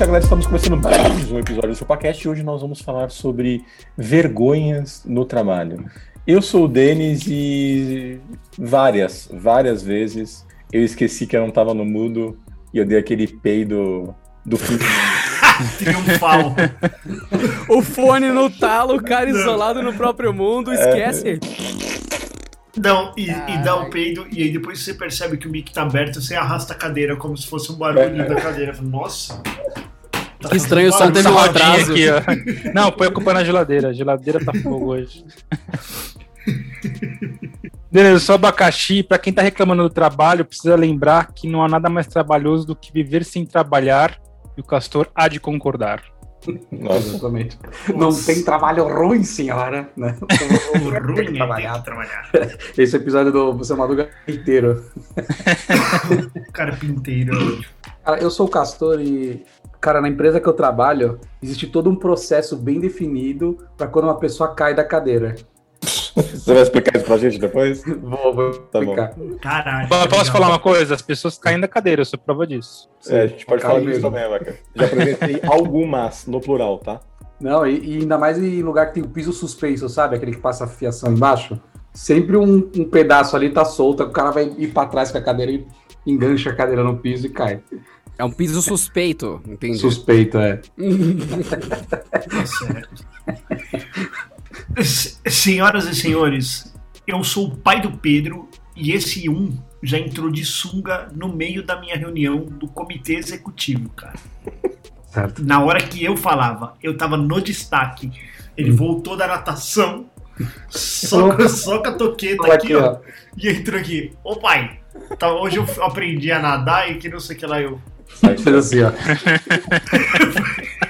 É isso, galera. Estamos começando mais um episódio do ChupaCast e hoje nós vamos falar sobre vergonhas no trabalho. Eu sou o Denis e várias, várias vezes eu esqueci que eu não estava no mudo e eu dei aquele peido do fim do mundo. Triunfal. O fone no talo, o cara isolado no próprio mundo, esquece. Não, e, e dá o peido, e aí depois você percebe que o mic tá aberto, você arrasta a cadeira como se fosse um barulho da cadeira. Nossa. Tá Que estranho, fazendo teve um atraso. aqui, ó. Não, põe a culpa na geladeira. A geladeira tá fogo hoje. Beleza, sou abacaxi. Pra quem tá reclamando do trabalho, precisa lembrar que não há nada mais trabalhoso do que viver sem trabalhar. E o Castor há de concordar. Nossa, Exatamente. Não tem trabalho ruim, senhora. Né? O ruim é ter que trabalhar. trabalhar. Esse episódio do Você Madruga inteiro. Cara pinteiro. Cara, eu sou o Castor e, cara, na empresa que eu trabalho, existe todo um processo bem definido para quando uma pessoa cai da cadeira. você vai explicar isso pra gente depois? Vou, vou Tá bom. explicar. Caralho. Posso legal. falar uma coisa? As pessoas caem da cadeira, eu sou prova disso. É, a gente pode Cai falar disso mesmo. também, Abaca. Já apresentei algumas no plural, tá? Não, e, e ainda mais em lugar que tem o piso suspenso, sabe? Aquele que passa a fiação embaixo. Sempre um, um pedaço ali tá solto, o cara vai ir pra trás com a cadeira e engancha a cadeira no piso e cai. É um piso suspeito, entendi. Suspeito, é. Tá certo. Senhoras e senhores, eu sou o pai do Pedro e esse um já entrou de sunga no meio da minha reunião do comitê executivo, cara. Certo. Na hora que eu falava, eu tava no destaque. Ele voltou da natação, só com a toqueta Olha aqui, ó. E entrou aqui. Ô pai, tá, hoje eu aprendi a nadar e que não sei o que lá eu. Fez assim, ó.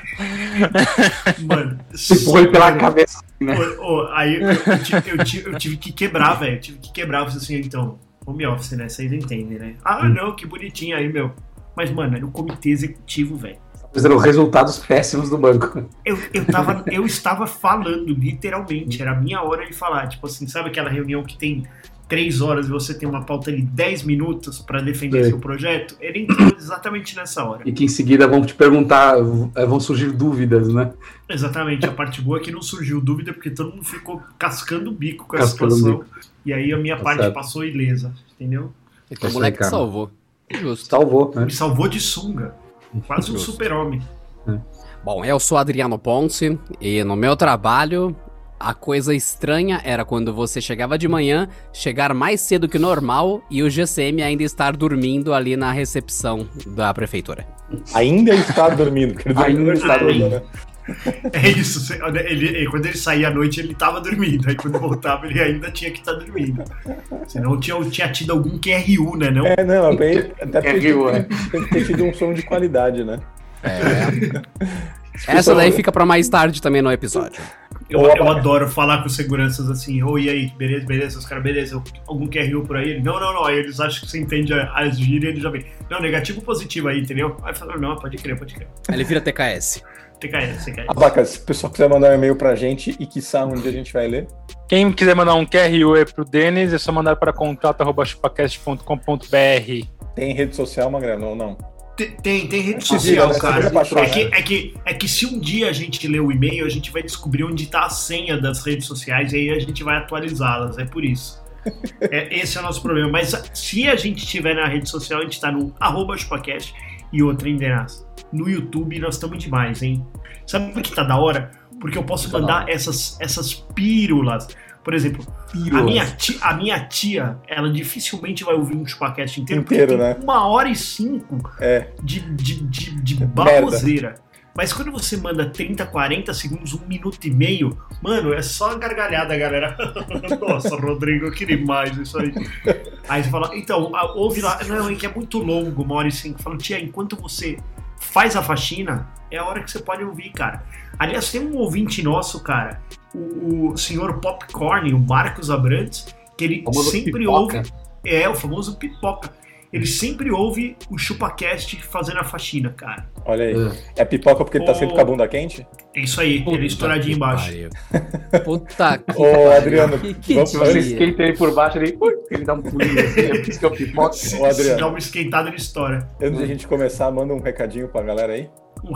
Mano, Empurrou ele pela cabeça, né? Ô, ô, aí eu, eu tive, eu tive- eu tive que quebrar, velho. Tive que quebrar. Assim, então, home office, né? Vocês entendem, né? Ah, não, que bonitinho aí, meu. Mas, mano, era o comitê executivo, velho. Fizeram resultados péssimos do banco. Eu, eu, tava, eu estava falando, literalmente. Era a minha hora de falar. Tipo assim, sabe aquela reunião que tem três horas e você tem uma pauta ali 10 minutos pra defender Sei. seu projeto? Ele entrou exatamente nessa hora. E que em seguida vão te perguntar, eh, vão surgir dúvidas, né? Exatamente. A parte boa é que não surgiu dúvida, porque todo mundo ficou cascando o bico com Cascando a o situação. E aí a minha Tá parte certo. passou ilesa, entendeu? Então, Isso o moleque aí, cara. salvou. Justo. Salvou, né? Me salvou de sunga. Quase um super-homem. Bom, eu sou Adriano Ponce e no meu trabalho a coisa estranha era quando você chegava de manhã, chegar mais cedo que o normal e o GCM ainda estar dormindo ali na recepção da prefeitura. Ainda está dormindo, porque ele Ainda está dormindo. né? É isso. Ele, ele- quando ele saía à noite, ele tava dormindo. Aí quando voltava, ele ainda tinha que estar dormindo. Senão tinha, tinha tido algum QRU, né? Não? É, não, bem, até É, porque é. tem que ter tido um som de qualidade, né? Essa daí fica pra mais tarde também no episódio. Eu, eu adoro falar com seguranças assim, oi, e aí, beleza, beleza, os caras, beleza, algum QRU por aí? Ele, não, não, não, aí eles acham que você entende a- as gírias e ele já vem, não, negativo ou positivo aí, entendeu? Aí fala, não, pode crer, pode crer. Ele vira TKS. TKS, TKS. Abaca, se o pessoal quiser mandar um e-mail pra gente e que um dia a gente vai ler. Quem quiser mandar um QRU aí pro Denis, é só mandar para contato.chupacast.com.br. Tem rede social, Magrano, ou não? Tem, tem, rede social, né? Cara. É que, né? é, que, é que se um dia a gente ler o e-mail, a gente vai descobrir onde tá a senha das redes sociais e aí a gente vai atualizá-las. É por isso. É, esse é o nosso problema. Mas se a gente estiver na rede social, a gente tá no arroba chupacast e outra em Denas. No YouTube nós estamos demais, hein? Sabe o que tá da hora? Porque eu posso Tá da mandar essas, essas pílulas. Por exemplo, a minha, tia, a minha tia, ela dificilmente vai ouvir um chupacast inteiro, Inteiro, porque né? tem uma hora e cinco É. de, de, de, de baboseira. Mas quando você manda 30, 40 segundos, um minuto e meio, mano, é só gargalhada, galera. Nossa, Rodrigo, que demais isso aí. Aí você fala, então, ouve lá. Não, é que é muito longo, uma hora e cinco. Fala, tia, enquanto você faz a faxina, é a hora que você pode ouvir, cara. Aliás, tem um ouvinte nosso, cara, o, o senhor Popcorn, o Marcos Abrantes, que ele sempre pipoca. ouve. É, o famoso pipoca. Ele sempre ouve o ChupaCast fazendo a faxina, cara. Olha aí. É pipoca porque ele tá sempre com a bunda quente? É isso aí, ele é estouradinho que embaixo. Puta que Ô. Adriano, que, que vamos- Se você dia. esquenta ele por baixo, ele, ui, ele dá um pulinho assim, é por isso que eu pipoca. Se, Ô, Adriano. se dá uma esquentada, ele estoura. Antes de a gente começar, manda um recadinho pra galera aí. Um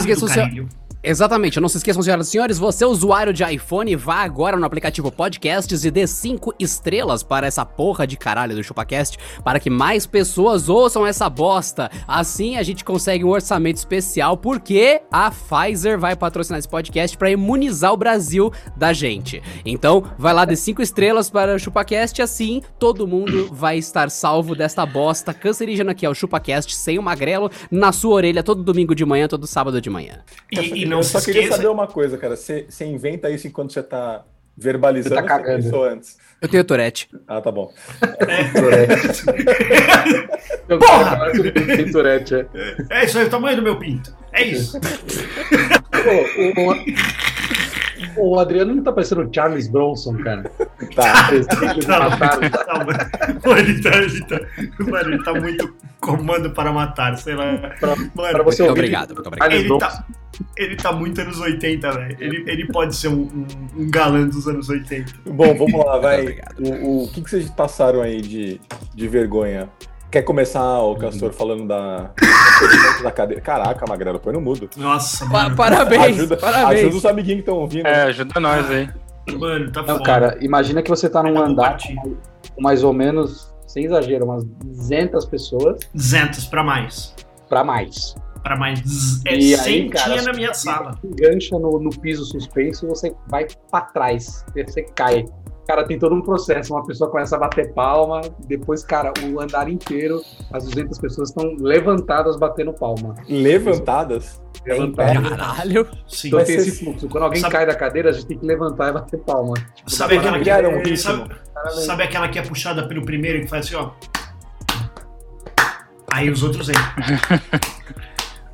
esqueça do o seu-. Exatamente, não se esqueçam, senhoras e senhores, você é usuário de iPhone, vá agora no aplicativo Podcasts e dê 5 estrelas para essa porra de caralho do ChupaCast, para que mais pessoas ouçam essa bosta. Assim a gente consegue um orçamento especial, porque a Pfizer vai patrocinar esse podcast para imunizar o Brasil da gente. Então, vai lá, dê 5 estrelas para o ChupaCast, assim todo mundo vai estar salvo desta bosta cancerígena que é o ChupaCast, sem o magrelo, na sua orelha todo domingo de manhã, todo sábado de manhã. E, e não eu se só queria esqueça. saber uma coisa, cara. Você inventa isso enquanto você tá verbalizando Você tá cagando. pensou antes? Eu tenho Tourette. Ah, tá bom. Eu quero que o tem Tourette, é. É isso aí, o tamanho do meu pinto. É isso. Pô, o, o, Adriano não tá parecendo o Charles Bronson, cara. Tá. Ele Tá, tá, mano. Pô, ele tá, ele tá, mano, ele tá muito comando para matar, sei lá. Pra Mano, você Muito ouvir. obrigado, muito obrigado. Ele tá, ele tá muito anos 80, velho. Ele, ele pode ser um, um, um galã dos anos 80. Bom, vamos lá, vai. O, o que, que vocês passaram aí de, de vergonha? Quer começar, o Castor, falando da, da cadeira? Caraca, Magrelo, põe no mudo. Nossa, Pa- mano. parabéns, ajuda, parabéns. ajuda os amiguinhos que estão ouvindo. É, ajuda nós aí. Mano, tá Não, foda. cara, imagina que você tá num andar com mais ou menos, sem exagero, umas 200 pessoas 200 pra mais. pra mais. Pra mais. É, E aí, 100 cara, tinha na minha sala. Engancha no, no piso suspenso e você vai pra trás, você cai. Cara, tem todo um processo. Uma pessoa começa a bater palma, depois, cara, o andar inteiro, as 200 pessoas estão levantadas batendo palma. Levantadas. Levantadas. Caralho. Sim. Então tem você- esse fluxo. Quando alguém Sabe- cai da cadeira, a gente tem que levantar e bater palma. Tipo, Sabe aquela, que, um ritmo. sabe, sabe aquela que é puxada pelo primeiro que faz assim, ó? Aí os outros entram.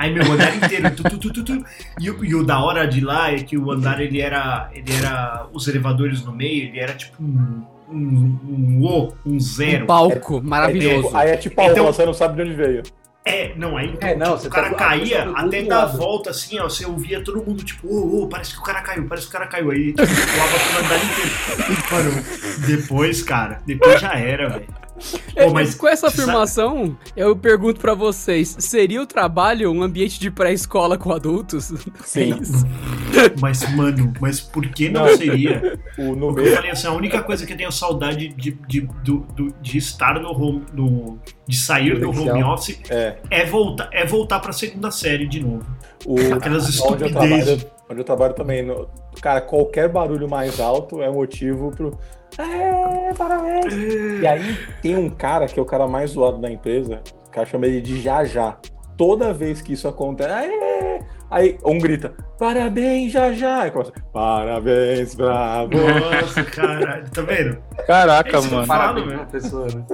Aí meu andar inteiro. Tu, tu, tu, tu, tu. E, o- e o da hora de lá é que o andar ele era. Ele era. Os elevadores no meio, ele era tipo um. Um, um O, um zero. Um palco É maravilhoso. tipo- aí é tipo a Então- você não sabe de onde veio. É, não, aí então, É, não, tipo, você o cara tá- caía, tá até dar a volta assim, ó, você ouvia todo mundo, tipo, ô, ô, parece que o cara caiu, parece que o cara caiu. Aí, tipo, voava pelo andar inteiro. Mano, depois, cara, depois já era, velho. É, mas com essa sabe- afirmação, eu pergunto pra vocês: seria o trabalho um ambiente de pré-escola com adultos? Sim. É. Mas, mano, mas por que não, Não. seria? O, no Porque eu falei assim, a única coisa que eu tenho saudade de, de, do- do- de estar no home, no, de sair do home office É. é voltar, é voltar pra segunda série de novo. O, Aquelas trabalho, onde eu trabalho também. no- cara, qualquer barulho mais alto é motivo pro. É, parabéns! E aí tem um cara que é o cara mais zoado da empresa, o cara chama ele de já já. Toda vez que isso acontece, "Aê!" aí um grita, parabéns, já já. Aí começa, parabéns pra você. Nossa, caralho, tá vendo? Caraca, Esse mano. Parabéns, professor. né?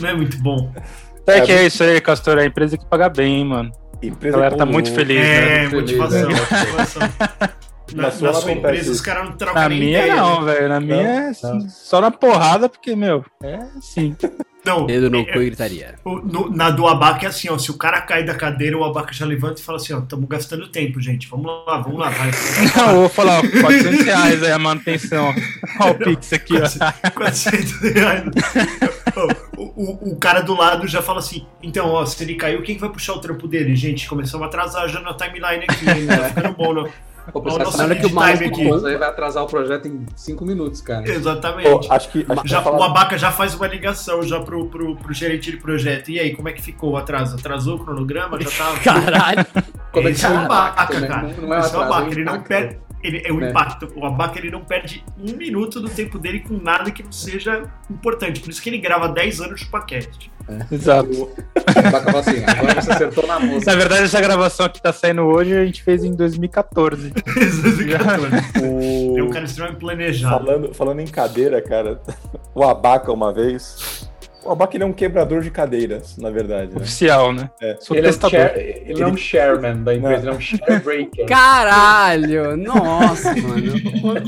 Não é muito bom. É que é isso aí, Castor. É a empresa que paga bem, hein, mano. A Empresa galera tá muito feliz, né? É, motivação, Feliz, motivação. Na, Na sua na sua empresa, isso. os caras não trocam Na nem minha ideia. não, né? velho. Na minha é Não. só na porrada, porque, meu, é assim. Não, Dedo no é- cu e gritaria. no- na do abaca é assim, ó. Se o cara cai da cadeira, o abaca já levanta e fala assim, ó, estamos gastando tempo, gente. Vamos lá, vamos lá, vai. Não, eu vou falar, ó, 400 reais aí a manutenção. Olha o Pix aqui, ó. 400 reais. o, o, o cara do lado já fala assim, então, ó, se ele caiu, quem que vai puxar o trampo dele? Gente, começamos a atrasar já na timeline aqui, hein? Tá ficando bom, não? Vou Olha o nosso que o time aqui. Aí vai atrasar o projeto em 5 minutos, cara. Exatamente. Pô, acho que. Acho Já, falar- o Abaca já faz uma ligação já pro, pro, pro gerente de projeto. E aí, como é que ficou o atraso? Atrasou o cronograma? Já tá. Caralho. Como é que Esse é o? Abaca, Não é- cara. não é um Esse é o Abaca. é Ele não impacto. perde. Ele, é o É. impacto. O Abaca ele não perde um minuto do tempo dele com nada que não seja importante. Por isso que ele grava 10 anos de podcast. Exato. O Abaca fala assim, agora você acertou na moça. Na verdade, essa gravação que tá saindo hoje, a gente fez em 2014. o- é um cara extremamente planejado. Falando, falando em cadeira, cara, o Abaca uma vez, O Abaca ele é um quebrador de cadeiras, na verdade. Né? Oficial, né? É. Sou Ele, é um chair, ele é um chairman da empresa, ele é um sharebreaker. Caralho! Nossa, mano.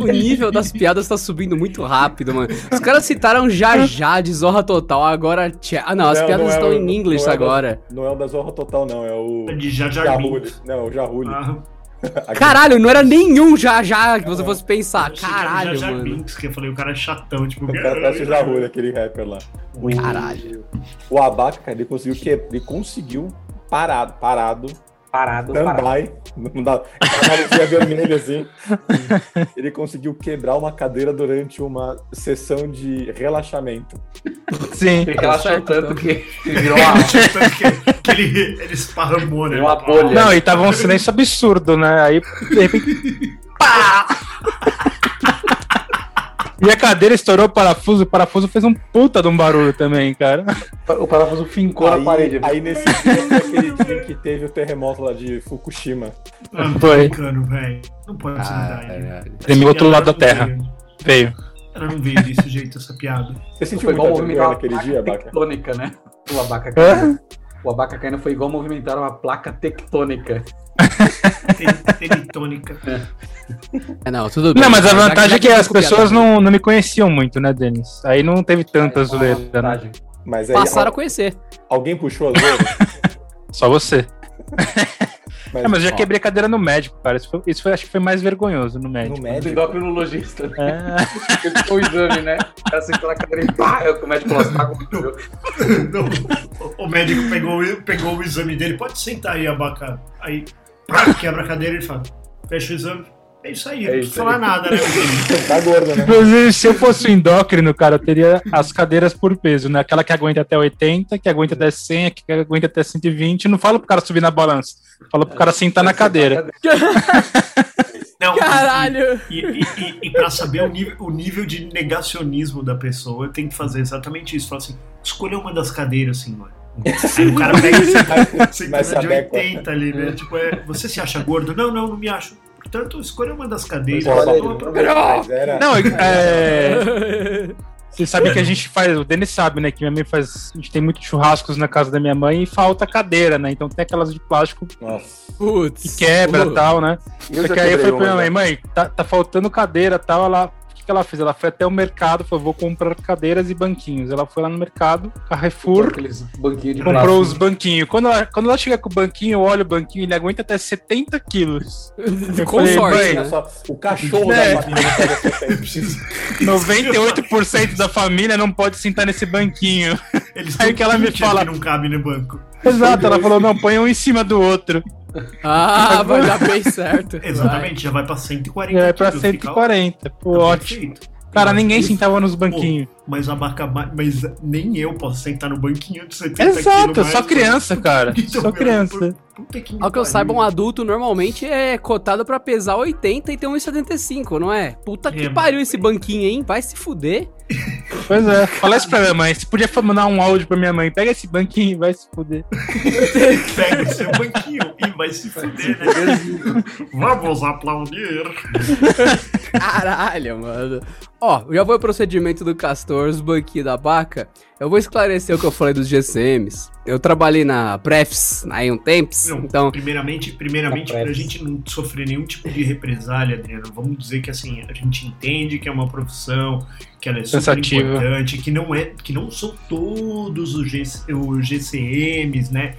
O, nível das piadas tá subindo muito rápido, mano. Os caras citaram já já de Zorra Total, agora. Ah, não, as Não, piadas não é estão o- em inglês é da- agora. Não é o da Zorra Total, não. É o. De Jar Jar Jahuli. Binks. Não, o Jahuli. Ah, Caralho, não era nenhum já já que você fosse pensar. eu Caralho, Jar Jar mano. Binks, que eu falei, o cara é chatão, tipo... O cara parece o Jahuli, aquele rapper lá. O- Caralho. O Abaca, cara, ele conseguiu que ele conseguiu parado, parado, Parado, parado. stand-by, não dá, luzinha vermelha assim. Ele conseguiu quebrar uma cadeira durante uma sessão de relaxamento. Sim. Ele relaxou certo, tanto então. que ele virou uma, que, que ele, ele esparramou, né? Virou uma bolha. Não, e tava um silêncio absurdo, né? Aí, de repente. Pá! E a cadeira estourou o parafuso, o parafuso fez um puta de um barulho também, cara. o parafuso fincou aí, na parede. aí nesse dia foi aquele dia que teve o terremoto lá de Fukushima. Ah, Foi. brincando, velho. Não pode ser verdade. Caralho. Tremeu outro lado da terra. veio. Ela não veio desse jeito, essa piada. Você sentiu igual movimentar naquele placa dia, Abaca? tectônica, né? O abaca caindo. O abaca caindo foi igual movimentar uma placa tectônica. Tem- Tenitônica. É, não, tudo bem. Não, mas a vantagem é que as pessoas não, não me conheciam muito, né, Denis? Aí não teve tanta Aí, zoeira, né? Mas aí Passaram a al- conhecer. alguém puxou a zoeira? Só você. Mas, É, mas eu já ó, quebrei cadeira no médico, cara. Isso foi, isso foi- acho que foi mais vergonhoso no médico. No médico. endocrinologista. né? É. Ele ficou o exame, né? O cara sentou na cadeira e pá, é o que o médico falou, "Você tá com dor." Não, o- o médico pegou, o- pegou o exame dele. Pode sentar aí, abaca. Aí, quebra a cadeira e fala: fecha o exame. É isso aí, É não precisa falar nada, né? Tá gordo, né? Inclusive, se eu fosse o endócrino, cara, eu teria as cadeiras por peso, né? Aquela que aguenta até 80, que aguenta até 100, que aguenta até 120. Não falo pro cara subir na balança. Falo pro cara sentar na cadeira. Não, Caralho! E, e, e, e pra saber o nível, o nível de negacionismo da pessoa, tem que fazer exatamente isso. Falar assim, escolha uma das cadeiras, mano. Aí o cara pega e senta Mas na de se adequa. 80 ali, né? Tipo, é, você se acha gordo? Não, não, não me acho. Portanto, escolha uma das cadeiras. Não, não, mas era- Não, é. Você sabe que a gente faz, o Denis sabe, né? Que minha mãe faz. A gente tem muitos churrascos na casa da minha mãe e falta cadeira, né? Então tem aquelas de plástico Nossa. Putz. que quebra e Uh, tal, né? Eu Só que aí eu falei pra minha mãe, né? mãe, tá, tá faltando cadeira e tal. Ela, o que, que ela fez? Ela foi até o mercado, falou, vou comprar cadeiras e banquinhos. Ela foi lá no mercado, Carrefour, Aqueles banquinhos de comprou plástico. os banquinhos. Quando ela, quando ela chega com o banquinho, eu olho o banquinho, ele aguenta até 70 quilos. Com falei, sorte, né? Só- o cachorro É. da família não pode ser Eu preciso- 98% da família não pode sentar nesse banquinho. Eles Aí que ela me 20 fala- que não cabe no banco. Exato, ela falou, não, põe um em cima do outro. Ah, vai dar bem certo. Exatamente, já vai pra 140 É pra quilos, fica 140. Pô, Tá ótimo. perfeito. Cara, ninguém Isso. sentava nos banquinhos. Mas a barca, mas nem eu posso sentar no banquinho de 70 Exato, quilos só mais, criança, cara. Então, Só criança. Puta que Ao que eu pariu. saiba, um adulto normalmente é cotado pra pesar 80 e ter 1,75, não é? Puta que É, pariu esse banquinho, hein? Vai se fuder. Pois é. Fala isso pra minha mãe. Você podia mandar um áudio pra minha mãe. Pega esse banquinho e vai se fuder. Pega o seu banquinho e vai se fuder, né? Vamos aplaudir. Caralho, mano. Ó, já foi o procedimento do Castor, os banquinhos da vaca. Eu vou esclarecer o que eu falei dos GCMs. Eu trabalhei na Prefs aí um tempos, Não, então... primeiramente, primeiramente pra gente não sofrer nenhum tipo de represália, Adriano, vamos dizer que assim, a gente entende que é uma profissão, que ela é super Cansativa. importante, que não é, que não são todos os, GC, os GCMs, né?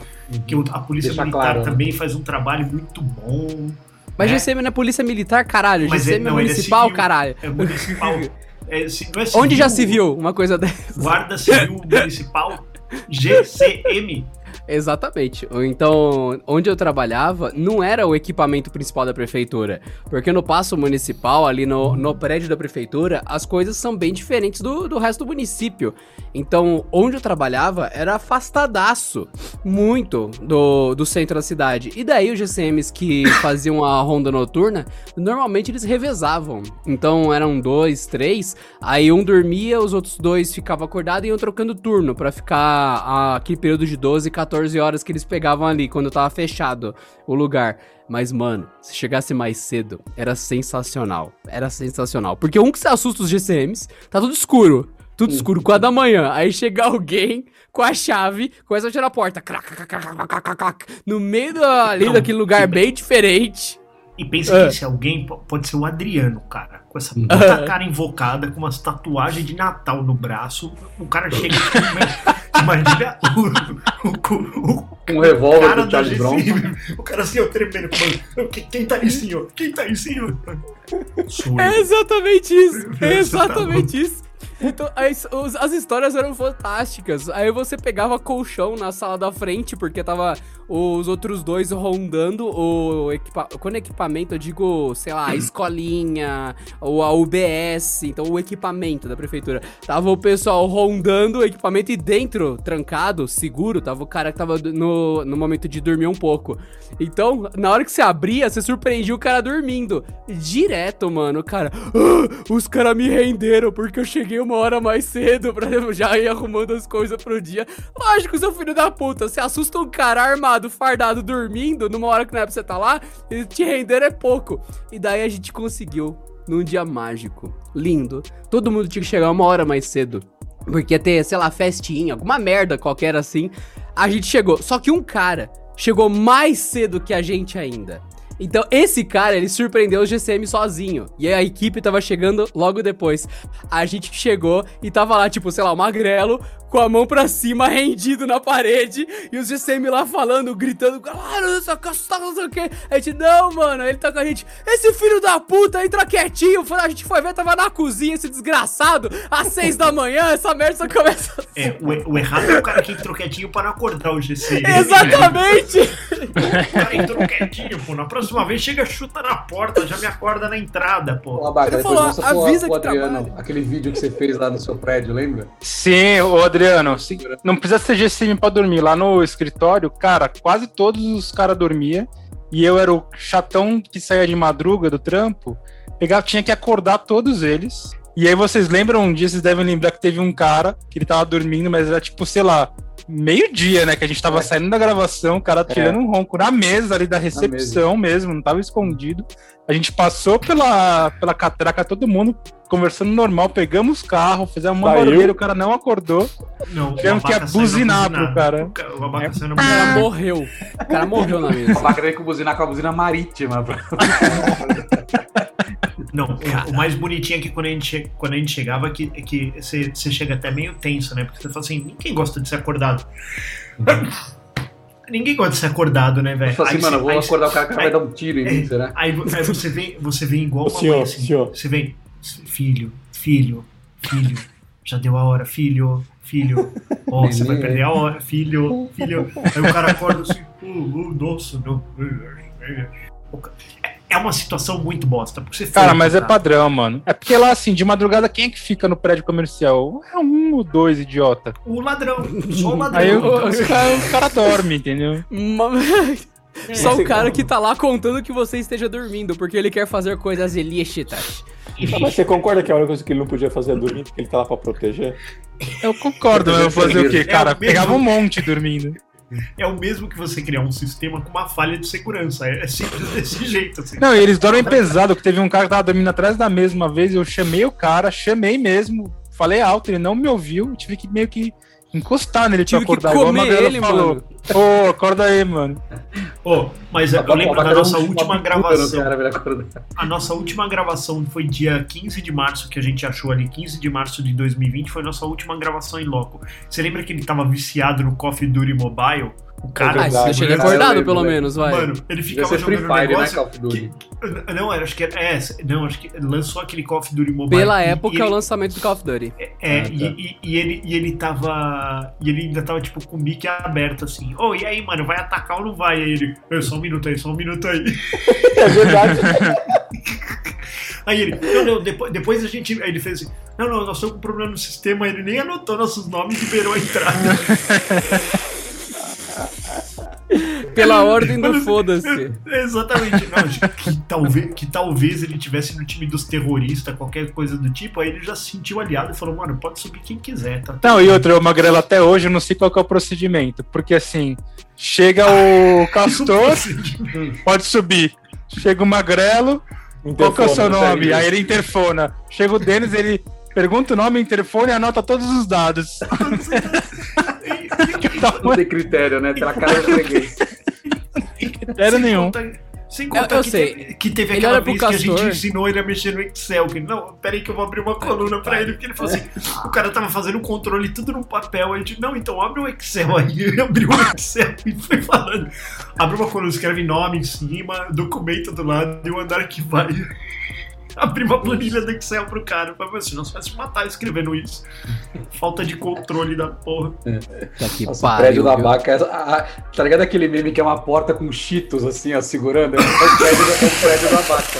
Que o- a Polícia Deixa Militar claro, né? também faz um trabalho muito bom. Mas né? GCM não é polícia militar, caralho. Mas GCM é- é, não, é municipal, civil. caralho. É municipal. É, se- é civil, Onde já se viu uma coisa dessa? Guarda Civil Municipal GCM. Exatamente. Então, onde eu trabalhava, não era o equipamento principal da prefeitura. Porque no passo municipal, ali no, no prédio da prefeitura, as coisas são bem diferentes do, do resto do município. Então, onde eu trabalhava era afastadaço, muito, do, do centro da cidade. E daí os GCMs que faziam a ronda noturna, normalmente eles revezavam. Então, eram dois, três, aí um dormia, os outros dois ficavam acordados e iam trocando turno pra ficar aquele período de 12, 14 horas que eles pegavam ali, quando tava fechado o lugar. Mas, mano, se chegasse mais cedo, era sensacional. Era sensacional. Porque um que se assusta os GCMs, tá tudo escuro. tudo escuro, quatro da manhã. Aí chega alguém com a chave, começa a tirar a porta. Crac, crac, crac, crac, no meio da, ali daquele lugar bem diferente. E pensa que esse alguém po- pode ser o Adriano, cara. Com essa puta cara invocada, com umas tatuagens de Natal no braço. O cara chega e imagina o, o, o, Um revólver cara do Charles Bronson. O cara assim, ó, tremendo. Mano, "Quem- quem tá aí, senhor? Quem tá aí, senhor? Sou É eu. exatamente isso. É tá exatamente isso. Então, as, as histórias eram fantásticas. Aí você pegava colchão na sala da frente, porque tava os outros dois rondando o equipa quando é equipamento, eu digo, sei lá, a escolinha, ou a UBS, então o equipamento da prefeitura. Tava o pessoal rondando o equipamento e dentro, trancado, seguro, tava o cara que tava no, no momento de dormir um pouco. Então, na hora que você abria, você surpreendia o cara dormindo. Direto, mano, o cara. "Ah, os caras me renderam porque eu cheguei uma hora mais cedo pra já ir arrumando as coisas pro dia. Lógico, seu filho da puta, você assusta um cara armado, fardado, dormindo, numa hora que não é pra você tá lá, e te render é pouco. E daí a gente conseguiu, num dia mágico, lindo. Todo mundo tinha que chegar uma hora mais cedo. Porque ia ter, sei lá, festinha, alguma merda qualquer assim. A gente chegou. Só que um cara chegou mais cedo que a gente ainda. Então, esse cara, ele surpreendeu o GCM sozinho. E a equipe tava chegando logo depois. A gente chegou e tava lá, tipo, sei lá, o magrelo, com a mão pra cima, rendido na parede. E os GCM lá falando, gritando, claro, essa caçada, não sei o quê. A gente, não, mano, ele tá com a gente. Esse filho da puta entra quietinho. A gente foi ver, tava na cozinha, esse desgraçado. Às seis da manhã, essa merda só começa. É, o, o errado é o cara que entrou quietinho para não acordar o GC. Exatamente! O cara entrou quietinho, pô. Na próxima vez chega, chuta na porta, já me acorda na entrada, pô. Abaca, Ele depois falou, mostra pro- avisa pro que Adriano trabalha. aquele vídeo que você fez lá no seu prédio, lembra? Sim, ô Adriano, se- não precisa ser GCM pra dormir. Lá no escritório, cara, quase todos os caras dormiam. E eu era o chatão que saía de madruga do trampo. Pegava, tinha que acordar todos eles. E aí vocês lembram um dia, vocês devem lembrar que teve um cara que ele tava dormindo, mas era tipo, sei lá, meio-dia, né? Que a gente tava É. saindo da gravação, o cara tirando um ronco na mesa ali da recepção mesmo, não tava escondido. A gente passou pela, pela catraca, todo mundo conversando normal, pegamos o carro, fizemos uma barulheira, o cara não acordou. Não, o Tivemos que buzinar pro cara. O O na O cara morreu. O cara morreu na O mesa. Abaca veio com buzinar com a buzina marítima. Não, o, o mais bonitinho é que quando a gente, quando a gente chegava, que, é que você, você chega até meio tenso, né? Porque você fala assim, ninguém gosta de ser acordado. ninguém gosta de ser acordado, né, velho? Assim, Aí mano, vou aí- acordar o cara, cara vai dar um tiro em mim, será? Aí, aí você vem, você vem igual uma senhor, mãe assim. senhor. Você vem, filho, filho, filho, já deu a hora, filho, filho. Ó, você vai perder a hora, filho, filho. Aí o cara acorda assim, oh, oh, nossa, não. O É é uma situação muito bosta. Porque você Cara, foi mas é padrão, mano. É porque lá, assim, de madrugada, quem é que fica no prédio comercial? É um ou dois idiota. O ladrão, só o ladrão. Aí o, o cara, o cara dorme, entendeu? É, Só o cara que tá lá contando que você esteja dormindo, porque ele quer fazer coisas ilícitas. Ah, mas você concorda que a única coisa que ele não podia fazer é dormir, porque ele tá lá pra proteger? Eu concordo, mas eu vou fazer o quê? É Cara, o mesmo. pegava um monte dormindo. É o mesmo que você criar um sistema com uma falha de segurança. É é simples desse jeito, assim. Não, eles dormem pesado, que teve um cara que tava dormindo atrás da mesa uma vez, eu chamei o cara, chamei mesmo, falei alto, ele não me ouviu, tive que meio que encostar nele Tive pra que acordar, igual a comer Magrela ele, falou. mano. Ô, acorda aí, mano. Ô, mas eu Abaca- lembro Abaca da nossa última no gravação. A nossa última gravação foi dia 15 de março, que a gente achou ali, 15 de março de 2020, foi a nossa última gravação em loco. Você lembra que ele tava viciado no Coffee Duty Mobile? O cara. Ah, verdade, você chega acordado, pelo menos, vai. Mano, ele ficava ser Free jogando um Fire, né, negócio. Call of Duty? que- não, era, acho que era. É, não, acho que lançou aquele Coffee Duty Mobile. Pela e- época, e é o ele- lançamento do Call of Duty. É, Ah, tá. e, e- e ele, e ele tava. E ele ainda tava, tipo, com o mic aberto, assim. Ô, e aí, mano, vai atacar ou não vai? Aí ele. "Ô, só um minuto aí, só um minuto aí. É verdade. Aí ele. Não, não, depois, depois a gente. Aí ele fez assim. Não, não, nós estamos com um problema no sistema. Ele nem anotou nossos nomes e liberou a entrada. Pela ordem do foda-se. Exatamente. Não, que, talvez, que talvez ele tivesse no time dos terroristas, qualquer coisa do tipo. Aí ele já se sentiu aliado e falou, mano, pode subir quem quiser, tá? Não, e outra, o Magrela até hoje eu não sei qual que é o procedimento, porque assim, chega o Castor, pode subir. Chega o Magrelo, qual que é o seu Interfone, nome? Aí ele interfona. Chega o Denis, ele Pergunta o nome, telefone e anota todos os dados. Não tem critério, né? Pela cara eu Sem nenhum. contar- Sem contar eu que, sei. Teve, que teve Ele aquela vez que a gente ensinou ele a mexer no Excel. Que, não, peraí que eu vou abrir uma coluna pra ele. Porque ele falou assim: o cara tava fazendo o controle tudo no papel. Aí a gente, não, então abre o Excel aí. Ele abriu o Excel e foi falando. Abre uma coluna, escreve nome em cima, documento do lado e o andar que vai. Abri uma planilha do Excel pro cara. Falei assim, não, você vai se matar escrevendo isso. Falta de controle da porra. Tá que Nossa, o prédio pariu, da viu? vaca. é- a- a- tá ligado aquele meme que é uma porta com cheetos assim, ó, segurando? É o prédio, da- é o prédio da vaca.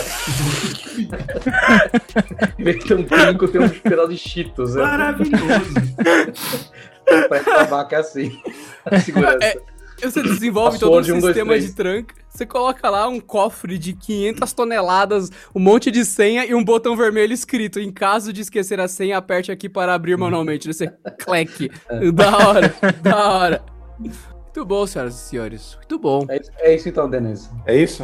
Em vez de ter um trinco, tem um pedaço de cheetos. É. Maravilhoso. O prédio da vaca é assim. A segurança. É, Você desenvolve todo um de um, dois, sistema três. de tranca. Você coloca lá um cofre de 500 toneladas, um monte de senha e um botão vermelho escrito. Em caso de esquecer a senha, aperte aqui para abrir manualmente. Você cleque. Da hora, da hora. Muito bom, senhoras e senhores. Muito bom. É isso, é isso então, Denise. É isso?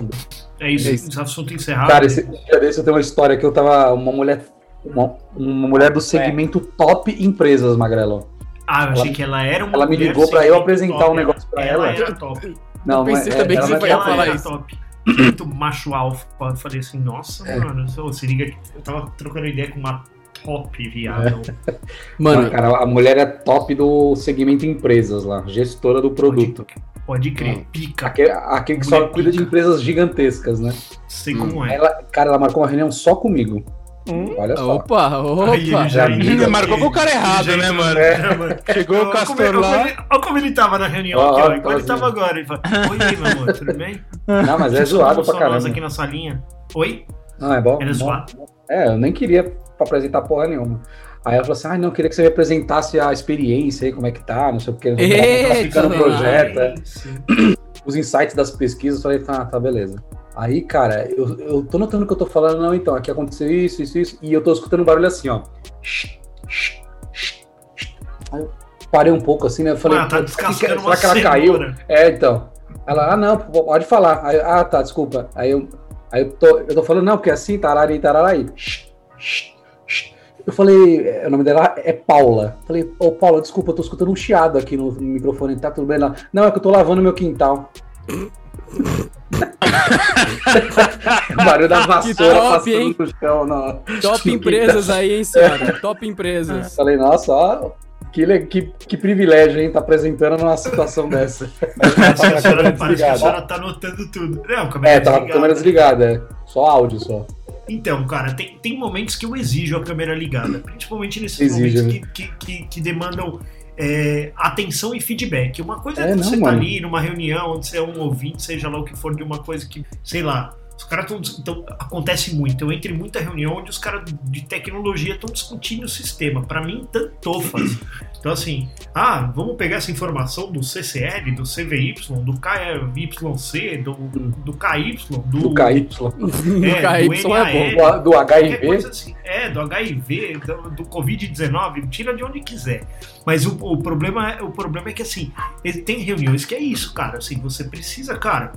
É isso, É isso. esse assunto encerrado. Cara, esse dia desse eu tenho uma história que eu tava. Uma mulher. Uma, uma mulher do segmento top empresas, Magrelo. Ah, eu achei Ela- que ela era uma ela me ligou pra eu apresentar top, um negócio pra ela. Ela era top. Não, Eu pensei é, também que ela você não foi é ia top. falar isso. top. Muito macho alfa. Eu falei assim, nossa, É. mano, se se liga que eu tava trocando ideia com uma top, viado. Mano, cara, a mulher é top do segmento empresas lá, gestora do produto. Pode crer, Hum. pica. Aquele, aquele que só cuida de empresas gigantescas, né? Sei como é. Ela, cara, ela marcou uma reunião só comigo. Hum. Olha só. opa, opa. Aí já já marcou que- pro cara errado, né, mano? É, mano. Chegou o Olha como, Castor olha como lá. ele, olha como ele tava na reunião Ó, aqui, ó, ó. Igual ele tá tava agora. Ele fala, Oi, meu amor, tudo bem? Não, mas é zoado pra caramba. aqui na salinha. Oi? Não, é bom. Era bom. zoado. É, eu nem queria pra apresentar porra nenhuma. Aí ela falou assim: ah, não, queria que você me apresentasse a experiência aí, como é que tá, não sei o que, não sei o que, Eita, classificando o projeto, é. Os insights das pesquisas. Eu falei, tá, tá, beleza. Aí, cara, eu, eu tô notando que eu tô falando, não, então, aqui aconteceu isso, isso, isso, e eu tô escutando um barulho assim, ó. Aí eu parei um pouco assim, né? Eu falei, Mano, tá "Pô, será que- descascando uma será que ela caiu? É, então. Ela, ah, não, pode falar. Aí, ah, tá, desculpa. Aí eu, aí eu, tô, eu tô falando, não, porque é assim, tarari, tararaí. Eu falei, é, o nome dela é Paula. Falei, ô Paula, desculpa, eu tô escutando um chiado aqui no, no microfone, tá tudo bem lá? Não, é que eu tô lavando meu quintal. O barulho da vassoura top, passando hein? no chão. Não. Top empresas aí, hein, senhora? Top empresas. Falei, nossa, ó, que, que, que privilégio, hein, tá apresentando numa situação dessa. Parece que a senhora, parece que a senhora tá anotando tudo. Não, câmera É, tava com a desligada. câmera desligada, é. Só áudio só. Então, cara, tem, tem momentos que eu exijo a câmera ligada, principalmente nesses Exige, momentos que, que, que, que demandam é, atenção e feedback. Uma coisa é, É, não, você tá mano. ali numa reunião, onde você é um ouvinte, seja lá o que for, de uma coisa que, sei lá, os caras estão. Então, acontece muito. Eu entro em muita reunião onde os caras de tecnologia estão discutindo o sistema. Pra mim, tanto faz. Então, assim, ah, vamos pegar essa informação do CCL, do CVY, do KYC, do, do KY, do, Do KY. É, KY do é bom. Do, do HIV. assim. É, do HIV, do, do Covid-19, tira de onde quiser. Mas o, o, problema, é- o problema é que, assim, ele tem reuniões que é isso, cara. Assim, você precisa, cara.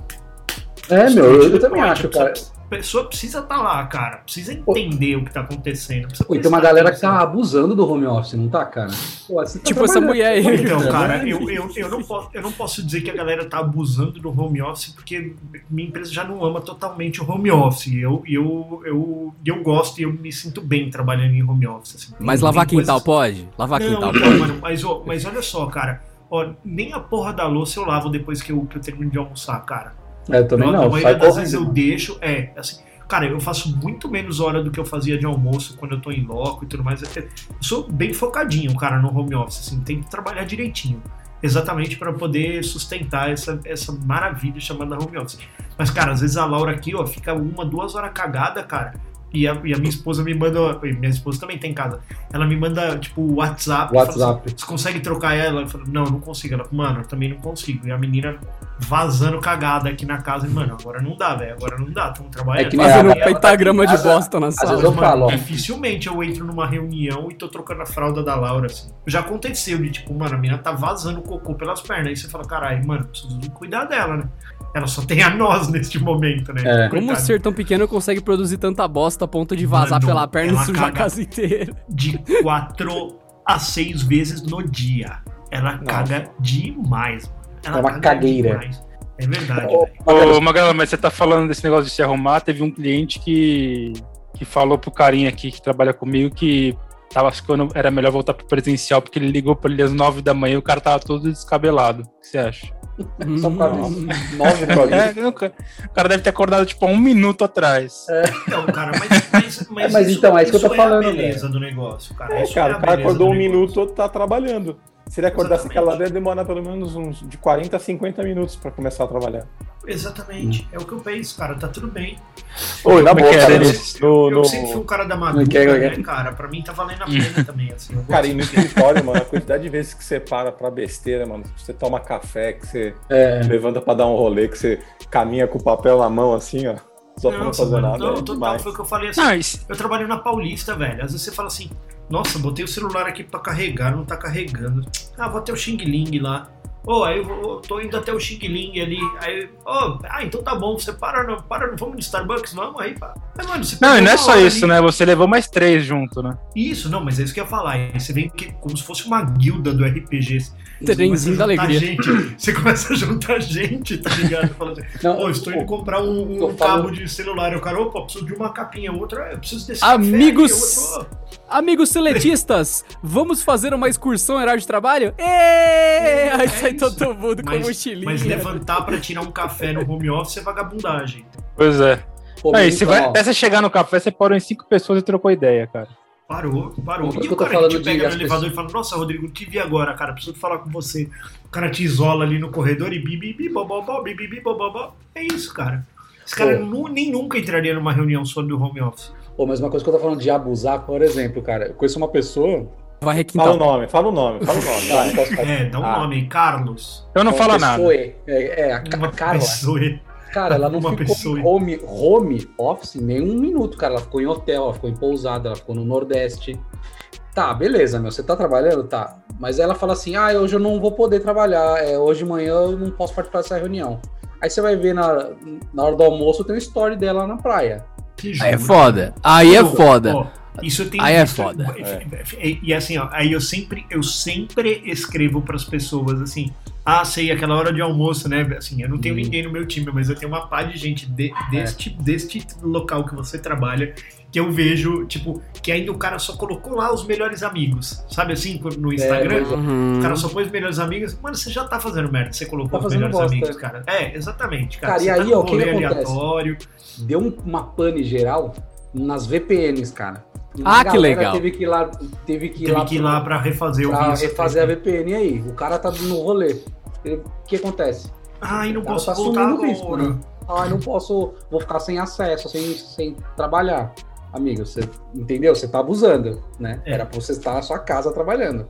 É, meu, eu, eu Pode, também acho, cara. A pessoa precisa estar lá, cara. Precisa entender o que tá acontecendo. Pô, e tem uma galera que tá abusando do home office, não tá, cara? Pô, você tá Tipo essa mulher aí. Então, É, cara, eu, eu, eu, não posso, eu não posso dizer que a galera tá abusando do home office, porque minha empresa já não ama totalmente o home office. Eu, eu, eu, eu gosto e eu me sinto bem trabalhando em home office. assim. Mas lavar quintal coisas- pode? Lavar Não, quintal não, pode? mano, mas, ó, mas olha só, cara. Ó, nem a porra da louça eu lavo depois que eu, que eu termino de almoçar, cara. É, eu também Eu- não. A maioria das correndo. vezes eu deixo. É, assim. Cara, eu faço muito menos hora do que eu fazia de almoço quando eu tô em loco e tudo mais. Eu sou bem focadinho, cara, no home office, assim, tem que trabalhar direitinho. Exatamente para poder sustentar essa, essa maravilha chamada home office. Mas, cara, às vezes a Laura aqui, ó, fica uma, duas horas cagada, cara. E a, e a minha esposa me manda. e Minha esposa também tem em casa. Ela me manda, tipo, WhatsApp. fala assim, WhatsApp. você consegue trocar ela? Eu falo, não, não consigo. Ela, mano, eu também não consigo. E a menina vazando cagada aqui na casa. E, mano, agora não dá, velho. Agora não dá. Estamos trabalhando. É que nem Fazendo tá pentagrama aqui de bosta na vezes sala. eu Mano, falo, ó. dificilmente eu entro numa reunião e tô trocando a fralda da Laura, assim. Já aconteceu de, tipo, mano, a menina tá vazando cocô pelas pernas. Aí você fala, caralho, mano, preciso cuidar dela, né? Ela só tem a nós neste momento, né? É. Como Coitado. ser tão pequeno consegue produzir tanta bosta a ponto de vazar Mano, pela perna e sujar a casa inteira? De quatro a seis vezes no dia. Ela caga demais. mano. Ela É uma caga cagueira. demais. É verdade, Ô. Ô, Magalhães, mas você tá falando desse negócio de se arrumar. Teve um cliente que, que falou pro carinha aqui que trabalha comigo que tava ficando, era melhor voltar pro presencial porque ele ligou pra ele às nove da manhã e o cara tava todo descabelado. O que você acha? Só por causa disso. Nove nove. É, não, o cara deve ter acordado tipo há um minuto atrás. Então, cara, mas, mas, mas, É, mas então, é isso que eu tô isso falando, a beleza do negócio, cara. É, Isso cara, a o cara acordou do um negócio. minuto, tá trabalhando. Se ele acordasse Exatamente. aquela hora, ia demorar pelo menos uns de 40 a 50 minutos pra começar a trabalhar. Exatamente. É o que eu penso, cara. Tá tudo bem. Oi, na é boa, é, cara, Denis? no, Eu no- sempre fui um cara da madruga, Não quer, não quer. né, cara? Pra mim tá valendo a pena também, assim. Eu Cara, e no escritório, mano, a quantidade de vezes que você para pra besteira, mano, que você toma café, que você É. levanta pra dar um rolê, que você caminha com o papel na mão assim, ó, só pra não fazer mano, nada. não, é total, foi o que eu falei assim. Não, isso- Eu trabalho na Paulista, velho. Às vezes você fala assim, nossa, botei o celular aqui pra carregar, não tá carregando. Ah, vou até o Xing Ling lá. Ô, aí eu vou- tô indo até o Xing Ling ali. Aí, ô, ah, então tá bom, você para, não, para, não vamos no Starbucks, vamos aí, pá. Mas, mano, você não, e não é só isso, ali. né? Você levou mais três junto, né? Isso, não, mas é isso que eu ia falar. Aí Você vem que, como se fosse uma guilda do RPG. Você Trenzinho da alegria. Gente, você começa a juntar gente, tá ligado? Fala assim, Não, Pô, estou indo comprar um, um cabo falando- de celular. O cara, opa, preciso de uma capinha. Outra, eu preciso desse Amigos- café. aqui, outro, Amigos seletistas, vamos fazer uma excursão em horário de trabalho? Êêê! Aí sai É. todo mundo com Mas, mochilinha. mas levantar pra tirar um café no home office é vagabundagem. Pois é. Pô, Aí, então, vai, até você chegar no café, você parou em cinco pessoas e trocou ideia, cara. Parou, parou. Por E o que eu tô cara que falando te de pega no elevador e fala, nossa, Rodrigo, te vi agora, cara, preciso falar com você. O cara te isola ali no corredor e bibibi, bobobó, bibibi, bobobó. É isso, cara. Esse cara nu- nem nunca entraria numa reunião sobre o home office. Pô, mas uma coisa que eu tô falando de abusar, por exemplo, cara, eu conheço uma pessoa. Vai Fala o requintar. nome, fala o nome, fala o nome. Vai. É, dá um Ah. nome Carlos. Eu não Uma falo nada. É, é, a, Ca- Uma a Carla. pessoa. Cara, ela não Uma ficou pessoa. em home, home office nem um minuto, cara. Ela ficou em hotel, ela ficou em pousada, ela ficou no Nordeste. Tá, beleza, meu. Você tá trabalhando? Tá. Mas ela fala assim: ah, hoje eu não vou poder trabalhar. É, hoje de manhã eu não posso participar dessa reunião. Aí você vai ver na, na hora do almoço tem um story dela na praia. Aí é foda. Aí é foda. Isso eu tenho Aí é foda. E, e assim, ó, aí eu sempre, eu sempre escrevo pras pessoas assim, ah, sei, aquela hora de almoço, né? Assim, eu não tenho Hum. ninguém no meu time, mas eu tenho uma pá de gente de- deste, deste local que você trabalha que eu vejo, tipo, que ainda o cara só colocou lá os melhores amigos, sabe assim, no Instagram? pois é. Uhum. O cara só pôs os melhores amigos. Mano, você já tá fazendo merda. Você colocou Tá os melhores bosta, amigos, é. cara. É, exatamente, cara. Cara, você e tá aí, num ó, o que que rolê acontece? aleatório. Deu um- uma pane geral nas VPNs, cara. Ah, que legal. Teve que ir lá, teve que ir Teve lá, que ir lá pra refazer o pra vídeo. refazer a VPN aí. O cara tá no rolê. O que acontece? Ai, não O cara posso tá voltar assumindo o risco, agora. né? Ah, não posso, vou ficar sem acesso, sem, sem trabalhar. Amigo, você entendeu? Você tá abusando, né? É. Era pra você estar na sua casa trabalhando.